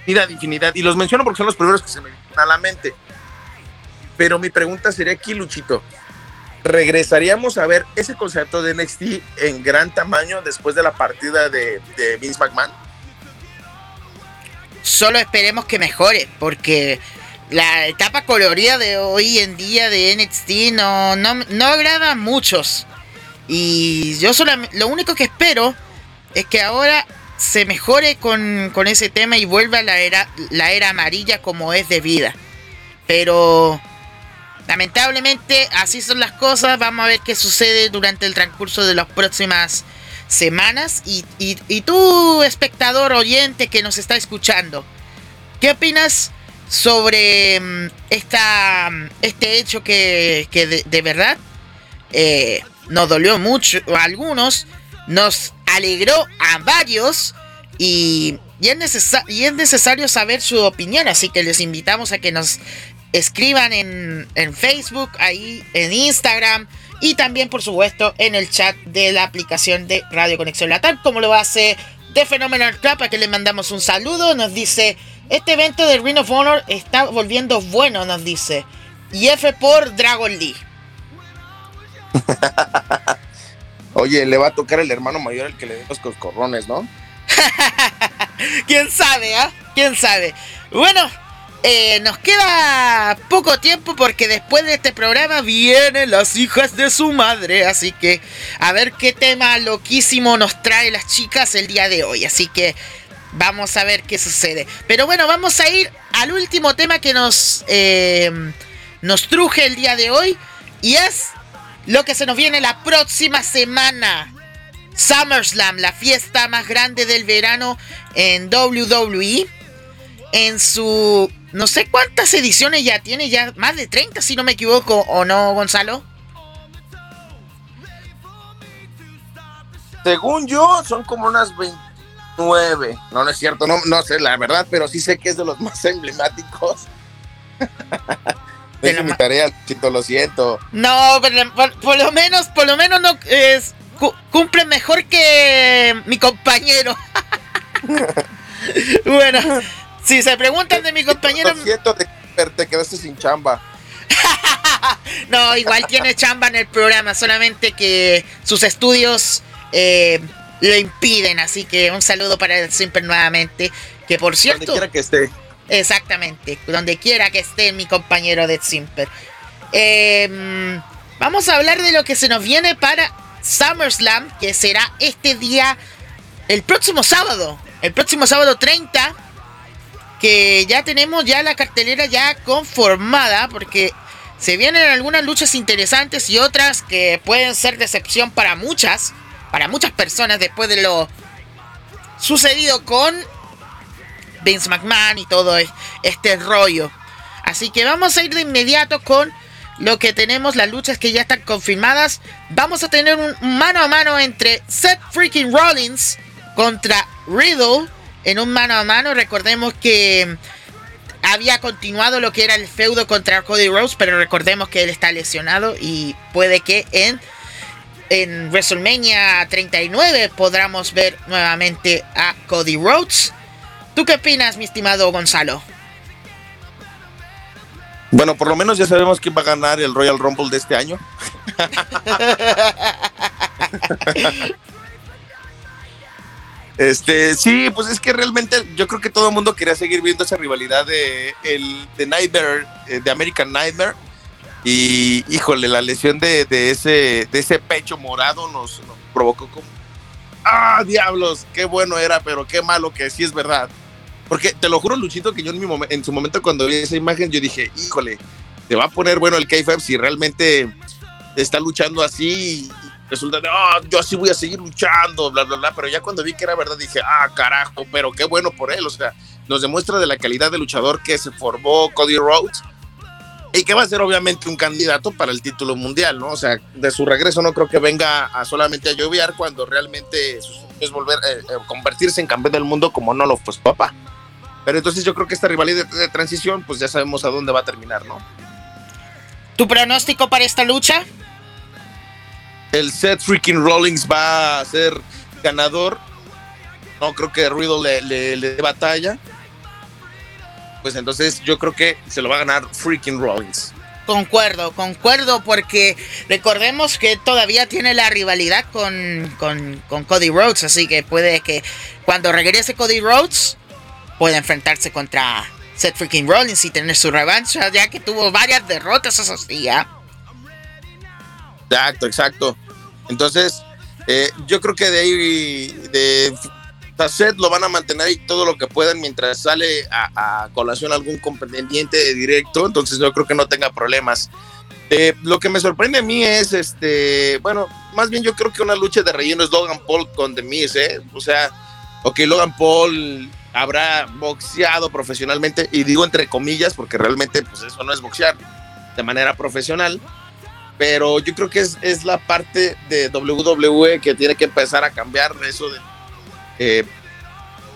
[SPEAKER 2] infinidad, infinidad, y los menciono porque son los primeros que se me vienen a la mente. Pero mi pregunta sería aquí, Luchito, ¿regresaríamos a ver ese concepto de NXT en gran tamaño después de la partida de, de Vince McMahon?
[SPEAKER 1] Solo esperemos que mejore, porque la etapa colorida de hoy en día de NXT no, no, agrada a muchos. Y yo solo, lo único que espero es que ahora se mejore con, ese tema y vuelva la era, la era amarilla como es de vida. Pero lamentablemente así son las cosas. Vamos a ver qué sucede durante el transcurso de las próximas semanas. Y, y, tú, espectador oyente que nos está escuchando, ¿qué opinas sobre mm, esta, mm, este hecho que, de, verdad eh, nos dolió mucho a algunos, nos alegró a varios y, y, es y es necesario saber su opinión, así que les invitamos a que nos escriban en, en Facebook, ahí en Instagram y también por supuesto en el chat de la aplicación de Radio Conexión Latam, como lo hace de Phenomenal Club, a que le mandamos un saludo, nos dice este evento de Ring of Honor está volviendo bueno, nos dice. Y F por Dragon Lee.
[SPEAKER 2] Oye, le va a tocar el hermano mayor el que le dé los coscorrones, ¿no?
[SPEAKER 1] ¿Quién sabe, ah? ¿Quién sabe? Bueno, eh, nos queda poco tiempo porque después de este programa vienen las hijas de su madre. Así que a ver qué tema loquísimo nos trae las chicas el día de hoy. Así que Vamos a ver qué sucede. Pero bueno, vamos a ir al último tema que nos, eh, nos truje el día de hoy. Y es lo que se nos viene la próxima semana. SummerSlam, la fiesta más grande del verano en WWE. En su... No sé cuántas ediciones ya tiene, ya más de 30 si no me equivoco, ¿o no, Gonzalo?
[SPEAKER 2] Según yo, son como unas 20 9. No, no es cierto, no, no sé la verdad, pero sí sé que es de los más emblemáticos. es mi tarea, chito, lo siento.
[SPEAKER 1] No, pero por, lo menos, por lo menos no es, cumple mejor que mi compañero. bueno, si se preguntan de mi compañero.
[SPEAKER 2] Lo siento, te, te quedaste sin chamba.
[SPEAKER 1] no, igual tiene chamba en el programa, solamente que sus estudios eh, lo impiden. Así que un saludo para el Simper nuevamente. Que por cierto.
[SPEAKER 2] Donde quiera que esté.
[SPEAKER 1] Exactamente, donde quiera que esté mi compañero de Simper. Em, vamos a hablar de lo que se nos viene para SummerSlam, que será este día, el próximo sábado, el próximo sábado 30, que ya tenemos ya la cartelera ya conformada, porque se vienen algunas luchas interesantes y otras que pueden ser decepción para muchas para muchas personas después de lo sucedido con Vince McMahon y todo este rollo. Así que vamos a ir de inmediato con lo que tenemos, las luchas que ya están confirmadas. Vamos a tener un mano a mano entre Seth Freaking Rollins contra Riddle en un mano a mano. Recordemos que había continuado lo que era el feudo contra Cody Rhodes, pero recordemos que él está lesionado y puede que en en WrestleMania 39 podremos ver nuevamente a Cody Rhodes. ¿Tú qué opinas, mi estimado Gonzalo?
[SPEAKER 2] Bueno, por lo menos ya sabemos quién va a ganar el Royal Rumble de este año. este, sí, pues es que realmente yo creo que todo el mundo quería seguir viendo esa rivalidad de, el, de Nightmare, eh, de American Nightmare y híjole, la lesión de, ese, de ese pecho morado nos, provocó como, ah, diablos, qué bueno era, pero qué malo que sí es verdad. Porque te lo juro, Luchito, que yo en, mi en su momento cuando vi esa imagen, yo dije, híjole, te va a poner bueno el k si realmente está luchando así y resulta de, oh, yo así voy a seguir luchando, bla, bla, bla. Pero ya cuando vi que era verdad dije, ah, carajo, pero qué bueno por él. O sea, nos demuestra de la calidad de luchador que se formó Cody Rhodes y que va a ser obviamente un candidato para el título mundial, ¿no? O sea, de su regreso no creo que venga a solamente a lloviar cuando realmente es volver a eh, eh, convertirse en campeón del mundo como no lo fue su papá. Pero entonces yo creo que esta rivalidad de, transición, pues ya sabemos a dónde va a terminar, ¿no?
[SPEAKER 1] ¿Tu pronóstico para esta lucha?
[SPEAKER 2] El Seth freaking Rollins va a ser ganador. No creo que Ruido le, le dé batalla pues entonces yo creo que se lo va a ganar freaking Rollins.
[SPEAKER 1] Concuerdo, concuerdo, porque recordemos que todavía tiene la rivalidad con, con, con, Cody Rhodes, así que puede que cuando regrese Cody Rhodes pueda enfrentarse contra Seth freaking Rollins y tener su revancha, ya que tuvo varias derrotas esos días.
[SPEAKER 2] Exacto, exacto. Entonces, eh, yo creo que de ahí, de Seth lo van a mantener y todo lo que puedan mientras sale a, colación algún contendiente directo, entonces yo creo que no tenga problemas. Eh, lo que me sorprende a mí es, este, bueno, más bien yo creo que una lucha de relleno es Logan Paul con The Miz, ¿eh? O sea, ok, Logan Paul habrá boxeado profesionalmente, y digo entre comillas, porque realmente pues eso no es boxear de manera profesional, pero yo creo que es, es la parte de WWE que tiene que empezar a cambiar eso de eh,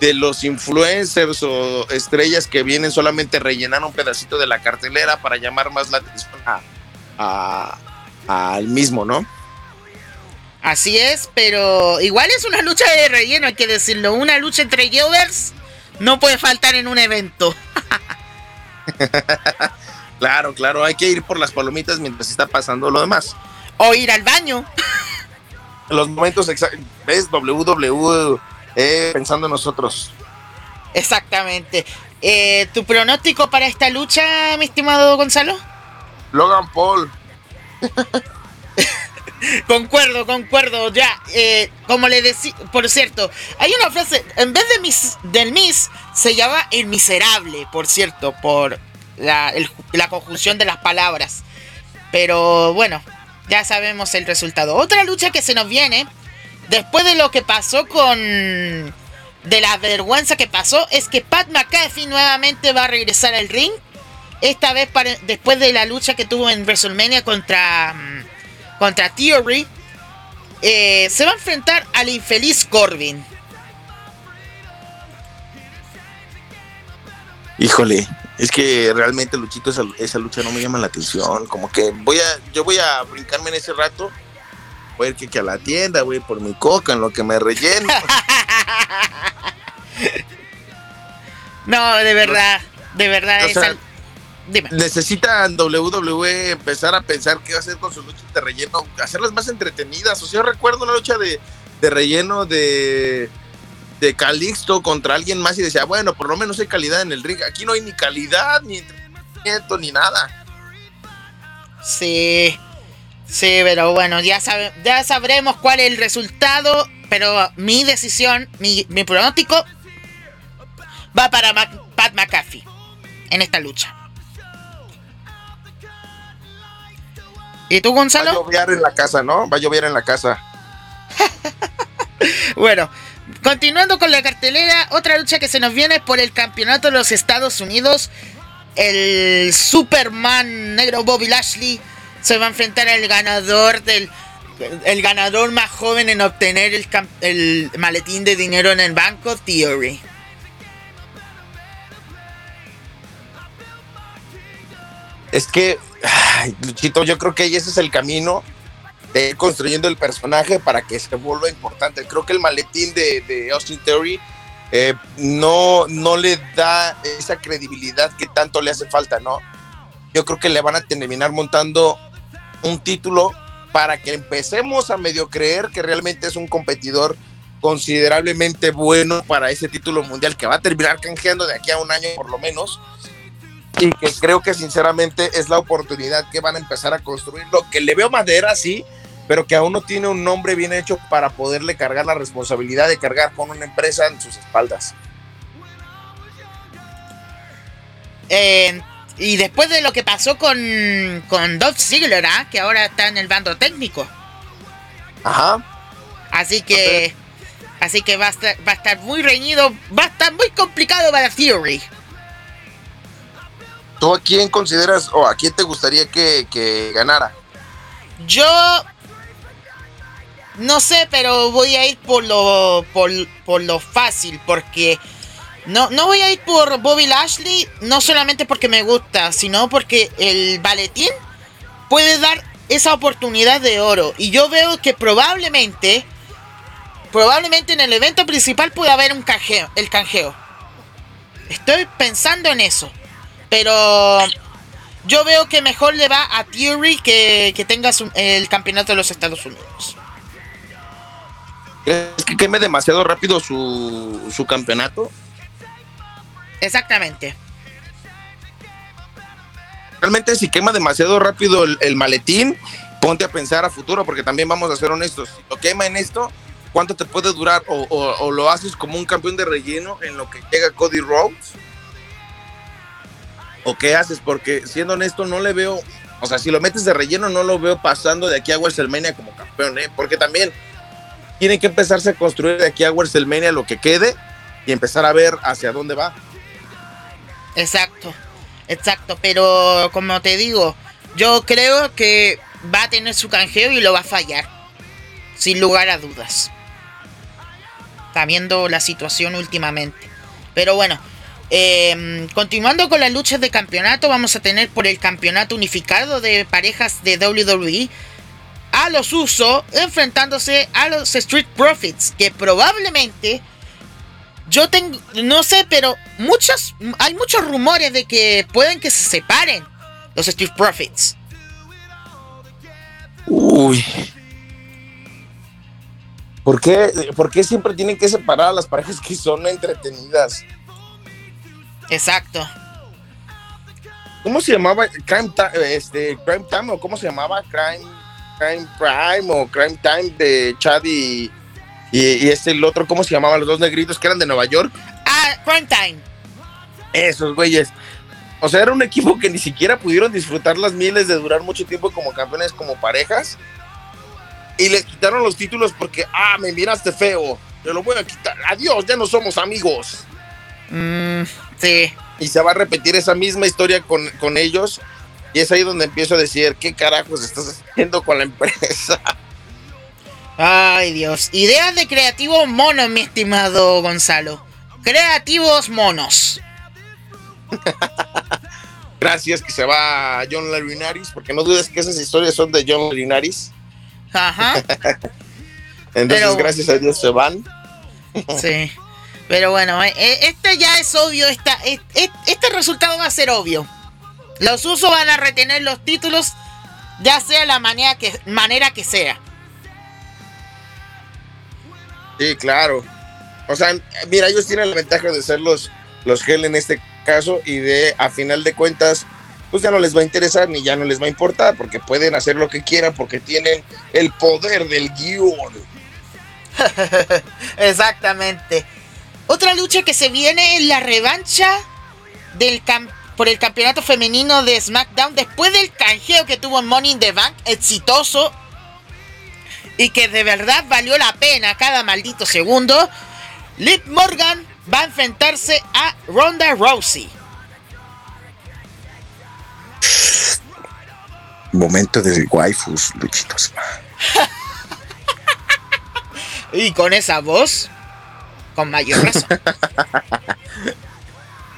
[SPEAKER 2] de los influencers o estrellas que vienen solamente rellenar un pedacito de la cartelera para llamar más la atención al mismo, ¿no?
[SPEAKER 1] Así es, pero igual es una lucha de relleno, hay que decirlo. Una lucha entre Gilders no puede faltar en un evento.
[SPEAKER 2] claro, claro, hay que ir por las palomitas mientras está pasando lo demás.
[SPEAKER 1] O ir al baño.
[SPEAKER 2] los momentos exactos. ¿Ves? WWE eh, pensando en nosotros.
[SPEAKER 1] Exactamente. Eh, ¿Tu pronóstico para esta lucha, mi estimado Gonzalo?
[SPEAKER 2] Logan Paul.
[SPEAKER 1] concuerdo, concuerdo. Ya, eh, como le decía, por cierto, hay una frase, en vez de mis, del Miss, se llama el miserable, por cierto, por la, la conjunción de las palabras. Pero bueno, ya sabemos el resultado. Otra lucha que se nos viene después de lo que pasó con... De la vergüenza que pasó, es que Pat McAfee nuevamente va a regresar al ring. Esta vez para, después de la lucha que tuvo en WrestleMania contra, mm, contra Theory. Eh, se va a enfrentar al infeliz Corbin.
[SPEAKER 2] Híjole, es que realmente Luchito esa, esa, lucha no me llama la atención. Como que voy a, yo voy a brincarme en ese rato voy a ir que, a la tienda, güey, por mi coca, en lo que me relleno.
[SPEAKER 1] no, de verdad, de verdad.
[SPEAKER 2] Necesitan WWE empezar a pensar qué va a hacer con sus luchas de relleno, hacerlas más entretenidas. O sea, yo recuerdo una lucha de, relleno de, de Calixto contra alguien más y decía, bueno, por lo menos hay calidad en el ring. Aquí no hay ni calidad, ni entretenimiento, ni nada.
[SPEAKER 1] Sí. Sí, pero bueno, ya, ya sabremos cuál es el resultado. Pero mi decisión, mi, pronóstico va para Pat McAfee en esta lucha. ¿Y tú, Gonzalo?
[SPEAKER 2] Va a llover en la casa, ¿no? Va a llover en la casa.
[SPEAKER 1] bueno, continuando con la cartelera, otra lucha que se nos viene por el campeonato de los Estados Unidos. El Superman negro Bobby Lashley se va a enfrentar al ganador del el ganador más joven en obtener el, el maletín de dinero en el banco, Theory.
[SPEAKER 2] Es que, Luchito, yo creo que ese es el camino de ir construyendo el personaje para que se vuelva importante. Creo que el maletín de, Austin Theory eh, no, no le da esa credibilidad que tanto le hace falta, ¿no? Yo creo que le van a terminar montando un título para que empecemos a medio creer que realmente es un competidor considerablemente bueno para ese título mundial que va a terminar canjeando de aquí a un año por lo menos y que creo que sinceramente es la oportunidad que van a empezar a construir. Lo que le veo madera sí pero que aún no tiene un nombre bien hecho para poderle cargar la responsabilidad de cargar con una empresa en sus espaldas
[SPEAKER 1] Y después de lo que pasó con, con Dolph Ziggler, ¿ah? que ahora está en el bando técnico.
[SPEAKER 2] Ajá.
[SPEAKER 1] Así que. Así que va a, estar, va a estar muy reñido. Va a estar muy complicado para Theory.
[SPEAKER 2] ¿Tú a quién consideras o a quién te gustaría que, que ganara?
[SPEAKER 1] Yo. No sé, pero voy a ir por lo, por, por lo fácil, porque no, no voy a ir por Bobby Lashley, no solamente porque me gusta, sino porque el Baletín puede dar esa oportunidad de oro. Y yo veo que probablemente, probablemente en el evento principal puede haber un canjeo, el canjeo. Estoy pensando en eso. Pero yo veo que mejor le va a Theory que, que tenga el campeonato de los Estados Unidos.
[SPEAKER 2] ¿Crees que queme demasiado rápido su, su campeonato?
[SPEAKER 1] Exactamente.
[SPEAKER 2] Realmente si quema demasiado rápido el, maletín, ponte a pensar a futuro, porque también vamos a ser honestos. Si lo quema en esto, ¿cuánto te puede durar? O, lo haces como un campeón de relleno en lo que llega Cody Rhodes. ¿O qué haces? Porque siendo honesto, no le veo. O sea, si lo metes de relleno, no lo veo pasando de aquí a WrestleMania como campeón, ¿eh? Porque también tiene que empezarse a construir de aquí a WrestleMania lo que quede y empezar a ver hacia dónde va.
[SPEAKER 1] Exacto, exacto, pero como te digo, yo creo que va a tener su canjeo y lo va a fallar, sin lugar a dudas. Está viendo la situación últimamente. Pero bueno, em, continuando con las luchas de campeonato, vamos a tener por el campeonato unificado de parejas de WWE a los Uso enfrentándose a los Street Profits, que probablemente yo tengo, no sé, pero muchos, hay muchos rumores de que pueden que se separen los Street Profits.
[SPEAKER 2] Uy. ¿Por qué, ¿Por qué siempre tienen que separar a las parejas que son entretenidas?
[SPEAKER 1] Exacto.
[SPEAKER 2] ¿Cómo se llamaba? Crime, este, Crime Time o cómo se llamaba? Crime, Crime Prime o Crime Time de Chad y, y, este, el otro, ¿cómo se llamaban los dos negritos que eran de Nueva York?
[SPEAKER 1] Ah, Time.
[SPEAKER 2] Esos güeyes. O sea, era un equipo que ni siquiera pudieron disfrutar las miles de durar mucho tiempo como campeones, como parejas. Y les quitaron los títulos porque, ah, me miraste feo. Te lo voy a quitar. Adiós, ya no somos amigos.
[SPEAKER 1] Mm, sí.
[SPEAKER 2] Y se va a repetir esa misma historia con, con ellos. Y es ahí donde empiezo a decir, ¿qué carajos estás haciendo con la empresa?
[SPEAKER 1] Ay, Dios. Ideas de creativo mono, mi estimado Gonzalo. Creativos monos.
[SPEAKER 2] Gracias que se va John Larinaris, porque no dudes que esas historias son de John Larinaris.
[SPEAKER 1] Ajá.
[SPEAKER 2] Entonces, gracias a Dios se van.
[SPEAKER 1] sí. Pero bueno, eh, eh, este ya es obvio. Esta, eh, este resultado va a ser obvio. Los usos van a retener los títulos, ya sea la manera que, manera que sea.
[SPEAKER 2] Sí, claro. O sea, mira, ellos tienen la ventaja de ser los, los gel en este caso y de, a final de cuentas, pues ya no les va a interesar ni ya no les va a importar porque pueden hacer lo que quieran porque tienen el poder del guion.
[SPEAKER 1] Exactamente. Otra lucha que se viene es la revancha del por el campeonato femenino de SmackDown después del canjeo que tuvo en Money in the Bank, exitoso y que de verdad valió la pena cada maldito segundo, Liv Morgan va a enfrentarse a Ronda Rousey.
[SPEAKER 2] Momento de waifus, luchitos.
[SPEAKER 1] y con esa voz, con mayor razón.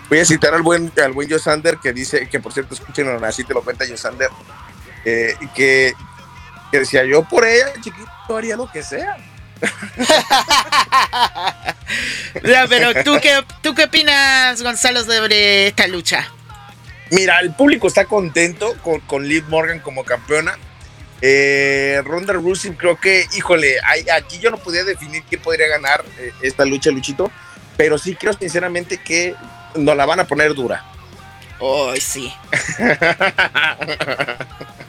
[SPEAKER 2] Voy a citar al buen, al buen Josander que dice, que por cierto, escuchen, así te lo cuenta Josander, eh, que que decía yo por ella, chiquito, haría lo que sea.
[SPEAKER 1] ya, pero ¿tú qué, ¿tú qué opinas, Gonzalo, sobre esta lucha?
[SPEAKER 2] Mira, el público está contento con, con Liv Morgan como campeona. Eh, Ronda Rousey creo que, híjole, aquí yo no podía definir quién podría ganar eh, esta lucha, Luchito, pero sí creo sinceramente que nos la van a poner dura.
[SPEAKER 1] Oh, sí.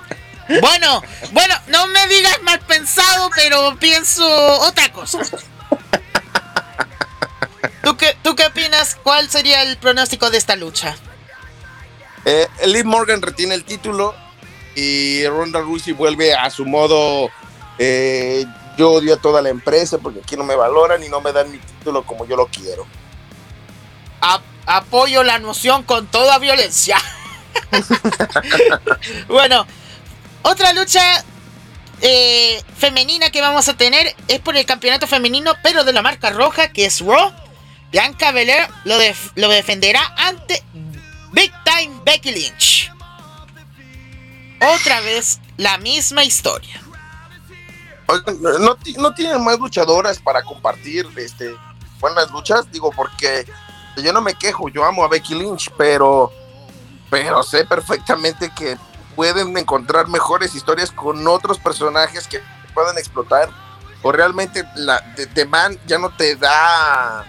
[SPEAKER 1] Bueno, bueno, no me digas mal pensado, pero pienso otra cosa. ¿Tú qué, ¿Tú qué opinas? ¿Cuál sería el pronóstico de esta lucha?
[SPEAKER 2] Eh, Liv Morgan retiene el título y Ronda Rousey vuelve a su modo. Eh, yo odio a toda la empresa porque aquí no me valoran y no me dan mi título como yo lo quiero.
[SPEAKER 1] apoyo la noción con toda violencia. bueno, otra lucha eh, femenina que vamos a tener es por el campeonato femenino, pero de la marca roja, que es Raw. Bianca Belair lo, defenderá ante Big Time Becky Lynch. Otra vez la misma historia.
[SPEAKER 2] ¿no, no tienen más luchadoras para compartir este, buenas luchas? Digo, porque yo no me quejo, yo amo a Becky Lynch, pero, pero sé perfectamente que pueden encontrar mejores historias con otros personajes que puedan explotar. O realmente la de, Man ya no te da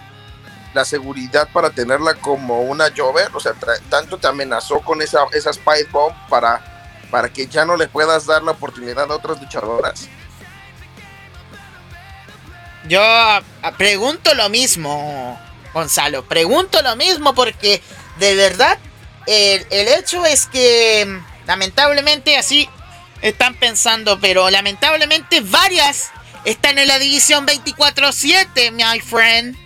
[SPEAKER 2] la seguridad para tenerla como una Jover. O sea, tanto te amenazó con esa, esa Spy Bomb para, para que ya no le puedas dar la oportunidad a otras luchadoras.
[SPEAKER 1] Yo pregunto lo mismo, Gonzalo. Pregunto lo mismo porque de verdad el, el hecho es que Lamentablemente así están pensando, pero lamentablemente varias están en la división 24-7, my friend.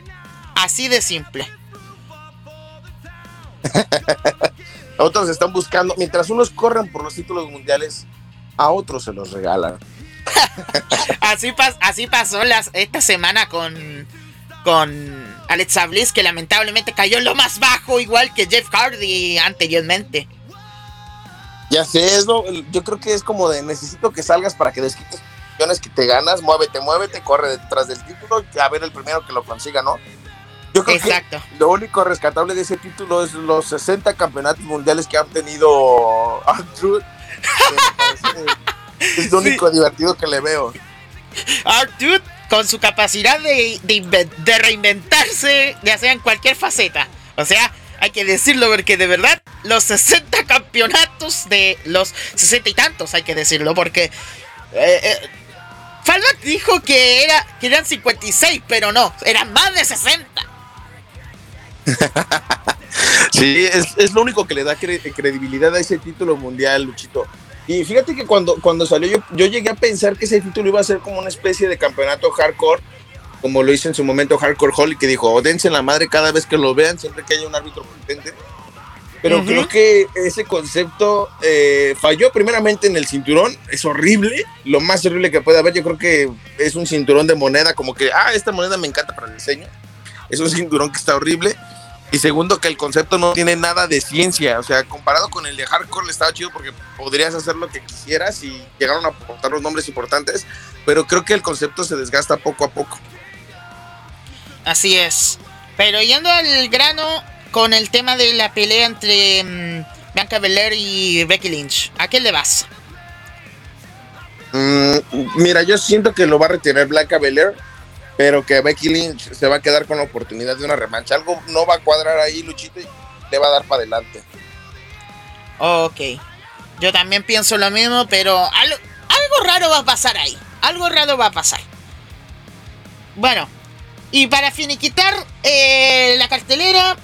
[SPEAKER 1] Así de simple.
[SPEAKER 2] otros están buscando, mientras unos corren por los títulos mundiales, a otros se los regalan.
[SPEAKER 1] así, así pasó las, esta semana con, con Alexa Bliss, que lamentablemente cayó en lo más bajo, igual que Jeff Hardy anteriormente.
[SPEAKER 2] Ya sé, eso yo creo que es como de necesito que salgas para que desquites que te ganas, muévete, muévete, corre detrás del título, a ver el primero que lo consiga, ¿no? Yo creo Exacto. que lo único rescatable de ese título es los 60 campeonatos mundiales que han tenido Arthur. es lo único divertido que le veo.
[SPEAKER 1] Arthur, con su capacidad de, de, de reinventarse, ya sea en cualquier faceta. O sea, hay que decirlo porque de verdad los 60 campeonatos de los 60 y tantos, hay que decirlo, porque eh, eh dijo que, era, que eran 56, pero no, eran más de 60.
[SPEAKER 2] sí, es, lo único que le da credibilidad a ese título mundial, Luchito. Y fíjate que cuando, cuando salió yo, yo llegué a pensar que ese título iba a ser como una especie de campeonato hardcore como lo hizo en su momento Hardcore Holly, que dijo, oh, dense la madre cada vez que lo vean, siempre que haya un árbitro competente. Pero creo que ese concepto eh, falló primeramente en el cinturón, es horrible, lo más horrible que puede haber, yo creo que es un cinturón de moneda, como que, ah, esta moneda me encanta para el diseño, es un cinturón que está horrible. Y segundo, que el concepto no tiene nada de ciencia, o sea, comparado con el de Hardcore le estaba chido porque podrías hacer lo que quisieras y llegaron a aportar los nombres importantes, pero creo que el concepto se desgasta poco a poco.
[SPEAKER 1] Así es. Pero yendo al grano con el tema de la pelea entre mm, Bianca Belair y Becky Lynch, ¿a qué le vas?
[SPEAKER 2] Mm, mira, yo siento que lo va a retener Bianca Belair, pero que Becky Lynch se va a quedar con la oportunidad de una revancha. Algo no va a cuadrar ahí, Luchito, y le va a dar para adelante.
[SPEAKER 1] Ok. Yo también pienso lo mismo, pero algo, algo raro va a pasar ahí. Algo raro va a pasar. Bueno, y para finiquitar eh, la cartelera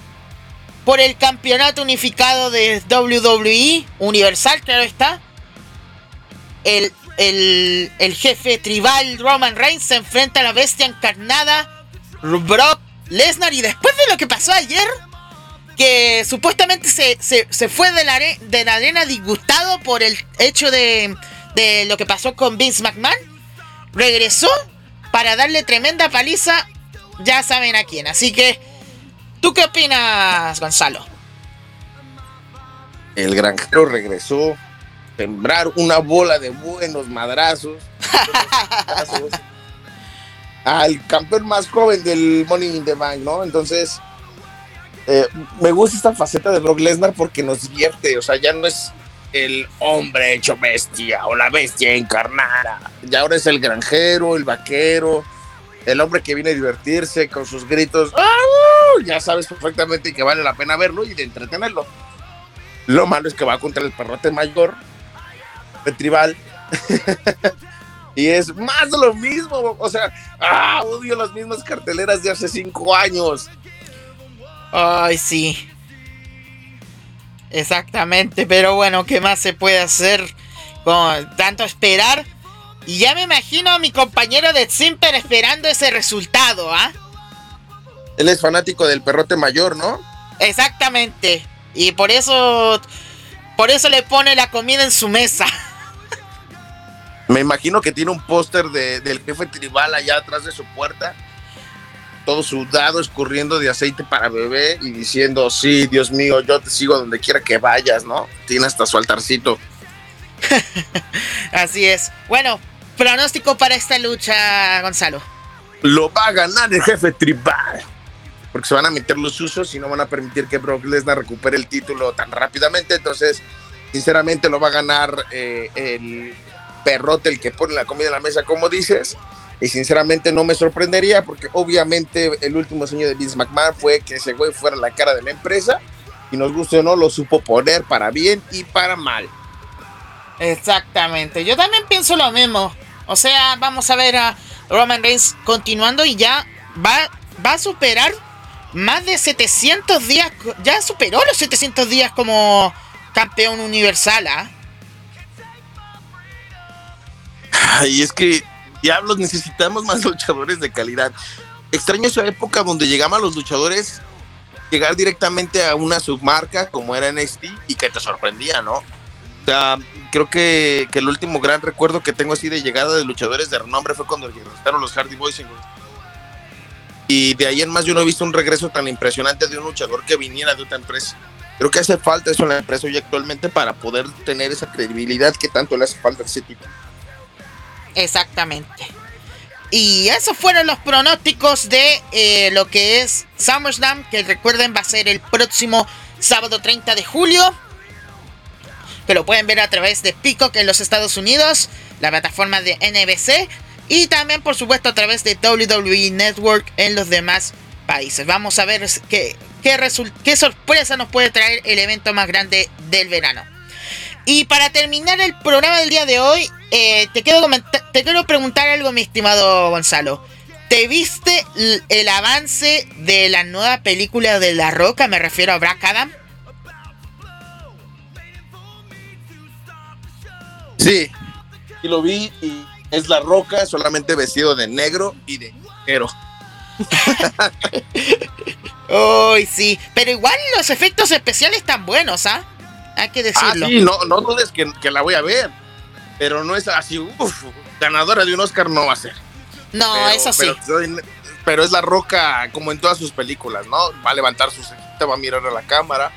[SPEAKER 1] por el campeonato unificado de WWE Universal, claro está. El, el, jefe tribal Roman Reigns se enfrenta a la bestia encarnada Brock Lesnar. Y después de lo que pasó ayer, que supuestamente se, fue de la, de la arena disgustado por el hecho de, de lo que pasó con Vince McMahon, regresó para darle tremenda paliza ya saben a quién. Así que, ¿tú qué opinas, Gonzalo?
[SPEAKER 2] El granjero regresó, sembrar una bola de buenos madrazos. al campeón más joven del Money in the Bank, ¿no? Entonces, eh, me gusta esta faceta de Brock Lesnar porque nos divierte, o sea, ya no es el hombre hecho bestia o la bestia encarnada, ya ahora es el granjero, el vaquero, el hombre que viene a divertirse con sus gritos, ya sabes perfectamente que vale la pena verlo y de entretenerlo. Lo malo es que va contra el perrote mayor, el tribal, y es más de lo mismo. O sea, ah, odio las mismas carteleras de hace cinco años.
[SPEAKER 1] Ay, sí. Exactamente, pero bueno, ¿qué más se puede hacer con tanto esperar? Y ya me imagino a mi compañero de Simper esperando ese resultado, ¿ah?
[SPEAKER 2] Él es fanático del perrote mayor, ¿no?
[SPEAKER 1] Exactamente. Y por eso por eso le pone la comida en su mesa.
[SPEAKER 2] Me imagino que tiene un póster del jefe tribal allá atrás de su puerta, todo sudado, escurriendo de aceite para bebé y diciendo, sí, Dios mío, yo te sigo donde quiera que vayas, ¿no? Tiene hasta su altarcito.
[SPEAKER 1] Así es. Bueno, pronóstico para esta lucha, Gonzalo.
[SPEAKER 2] Lo va a ganar el jefe tribal. Porque se van a meter los usos y no van a permitir que Brock Lesnar recupere el título tan rápidamente. Entonces, sinceramente, lo va a ganar eh, el perrote, el que pone la comida en la mesa, como dices. Y sinceramente no me sorprendería porque obviamente el último sueño de Vince McMahon fue que ese güey fuera la cara de la empresa y nos guste o no, lo supo poner para bien y para mal.
[SPEAKER 1] Exactamente, yo también pienso lo mismo. O sea, vamos a ver a Roman Reigns continuando y ya va, va a superar más de 700 días. Ya superó los 700 días como campeón universal. ¿ah?
[SPEAKER 2] Y es que, diablos, necesitamos más luchadores de calidad. Extraño esa época donde llegaban los luchadores llegar directamente a una submarca como era NXT y que te sorprendía, ¿no? Sea, creo que, el último gran recuerdo que tengo así de llegada de luchadores de renombre fue cuando llegaron los Hardy Boys. Y de ahí en más yo no he visto un regreso tan impresionante de un luchador que viniera de otra empresa. Creo que hace falta eso en la empresa hoy actualmente para poder tener esa credibilidad que tanto le hace falta a ese tipo.
[SPEAKER 1] Exactamente. Y esos fueron los pronósticos de eh, lo que es SummerSlam, que recuerden va a ser el próximo sábado 30 de julio. Que lo pueden ver a través de Peacock en los Estados Unidos, la plataforma de NBC. Y también, por supuesto, a través de WWE Network en los demás países. Vamos a ver qué, qué, qué sorpresa nos puede traer el evento más grande del verano. Y para terminar el programa del día de hoy, eh, te, quiero te quiero preguntar algo, mi estimado Gonzalo. ¿Te viste el avance de la nueva película de La Roca? Me refiero a Black Adam.
[SPEAKER 2] Sí, y lo vi y es La Roca solamente vestido de negro y de negro.
[SPEAKER 1] Uy, sí, pero igual los efectos especiales están buenos, ¿ah? Hay que decirlo.
[SPEAKER 2] Ah, sí, no, no dudes que, que la voy a ver pero no es así, uff, ganadora de un Oscar no va a ser.
[SPEAKER 1] No, eso sí.
[SPEAKER 2] Pero, es la roca como en todas sus películas, ¿no? Va a levantar su cejita, va a mirar a la cámara,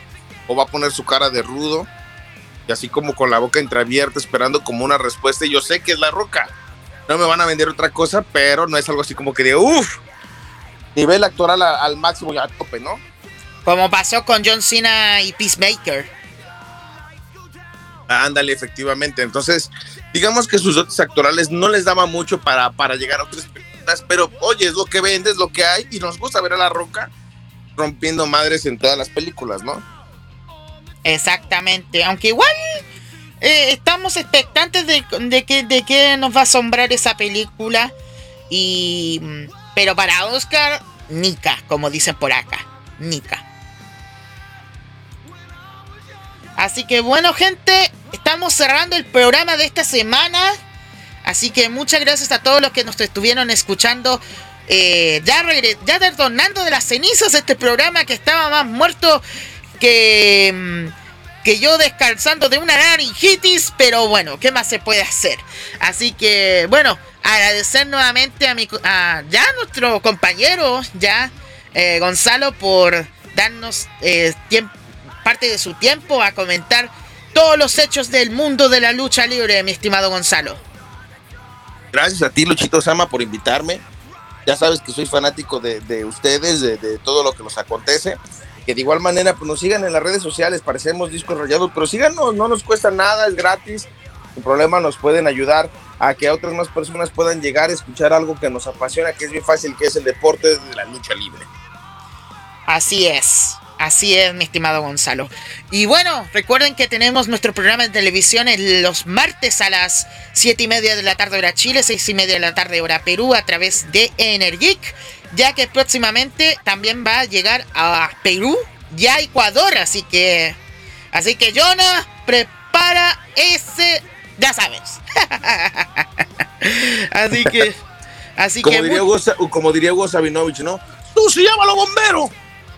[SPEAKER 2] o va a poner su cara de rudo, y así como con la boca entreabierta, esperando como una respuesta. Y yo sé que es la roca. No me van a vender otra cosa, pero no es algo así como que de uff, nivel actoral al máximo y a tope, ¿no?
[SPEAKER 1] Como pasó con John Cena y Peacemaker.
[SPEAKER 2] Ándale, efectivamente. Entonces, digamos que sus dotes actorales no les daba mucho para, para llegar a otras películas, pero oye, es lo que vende, es lo que hay, y nos gusta ver a La Roca rompiendo madres en todas las películas, ¿no?
[SPEAKER 1] Exactamente, aunque igual eh, estamos expectantes de, que, de que nos va a asombrar esa película, y pero para Oscar, Nika, como dicen por acá, Nika. Así que bueno, gente, estamos cerrando el programa de esta semana. Así que muchas gracias a todos los que nos estuvieron escuchando. Eh, ya, ya de las cenizas este programa que estaba más muerto que, mm, que yo descansando de una laringitis. Pero bueno, ¿qué más se puede hacer? Así que bueno, agradecer nuevamente a, mi, a ya nuestro compañero, ya eh, Gonzalo, por darnos eh, parte de su tiempo a comentar todos los hechos del mundo de la lucha libre, mi estimado Gonzalo.
[SPEAKER 2] Gracias a ti, Luchito Sama, por invitarme. Ya sabes que soy fanático de, ustedes, de, todo lo que nos acontece. De igual manera, pues nos sigan en las redes sociales, parecemos discos rayados, pero síganos, no nos cuesta nada, es gratis. Sin problema, nos pueden ayudar a que otras más personas puedan llegar a escuchar algo que nos apasiona, que es bien fácil, que es el deporte de la lucha libre.
[SPEAKER 1] Así es. Así es, mi estimado Gonzalo. Y bueno, recuerden que tenemos nuestro programa de televisión los martes a las 7 y media de la tarde hora Chile, 6 y media de la tarde hora Perú a través de Energic, ya que próximamente también va a llegar a Perú y a Ecuador, así que Así que Jonah, prepara ese, ya sabes. así que, así
[SPEAKER 2] como
[SPEAKER 1] que
[SPEAKER 2] diría Hugo, como diría ¿no? Tú se llama los bomberos.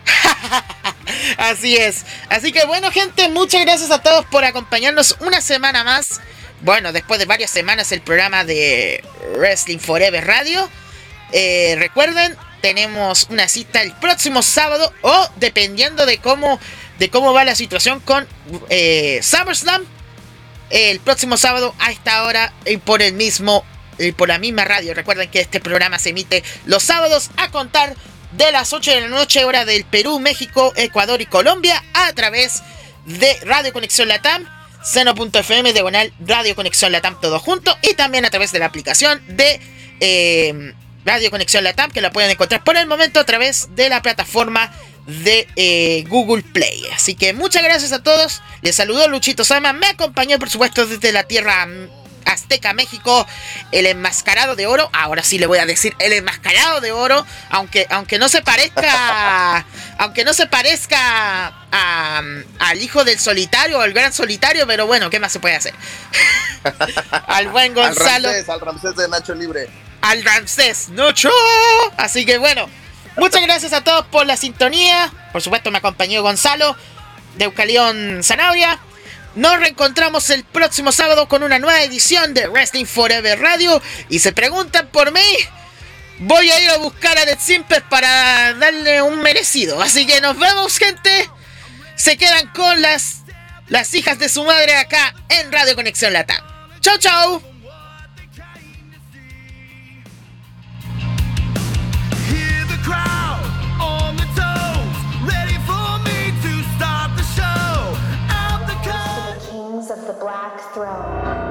[SPEAKER 1] Así es. Así que bueno, gente, muchas gracias a todos por acompañarnos una semana más. Bueno, después de varias semanas el programa de Wrestling Forever Radio. Eh, recuerden, tenemos una cita el próximo sábado o dependiendo de cómo, de cómo va la situación con eh, SummerSlam. El próximo sábado a esta hora y por el mismo por la misma radio. Recuerden que este programa se emite los sábados a contar de las 8 de la noche, hora del Perú, México, Ecuador y Colombia, a través de Radio Conexión Latam, seno.fm, diagonal Radio Conexión Latam, todo junto, y también a través de la aplicación de eh, Radio Conexión Latam, que la pueden encontrar por el momento a través de la plataforma de eh, Google Play. Así que muchas gracias a todos. Les saludó Luchito Sama. Me acompañó, por supuesto, desde la tierra Azteca México, el enmascarado de oro. Ahora sí le voy a decir el enmascarado de oro, aunque, aunque no se parezca, aunque no se parezca al hijo del solitario o al gran solitario, pero bueno, ¿qué más se puede hacer? al buen Gonzalo.
[SPEAKER 2] Al Ramsés, al Ramsés de Nacho Libre.
[SPEAKER 1] Al Ramsés Nacho. Así que bueno, muchas gracias a todos por la sintonía. Por supuesto me acompañó Gonzalo de Eucalión Zanabria. Nos reencontramos el próximo sábado con una nueva edición de Wrestling Forever Radio. Y se preguntan por mí. Voy a ir a buscar a Dead Simper para darle un merecido. Así que nos vemos, gente. Se quedan con las, las hijas de su madre acá en Radio Conexión Lata. Chau, chau.
[SPEAKER 4] black throne.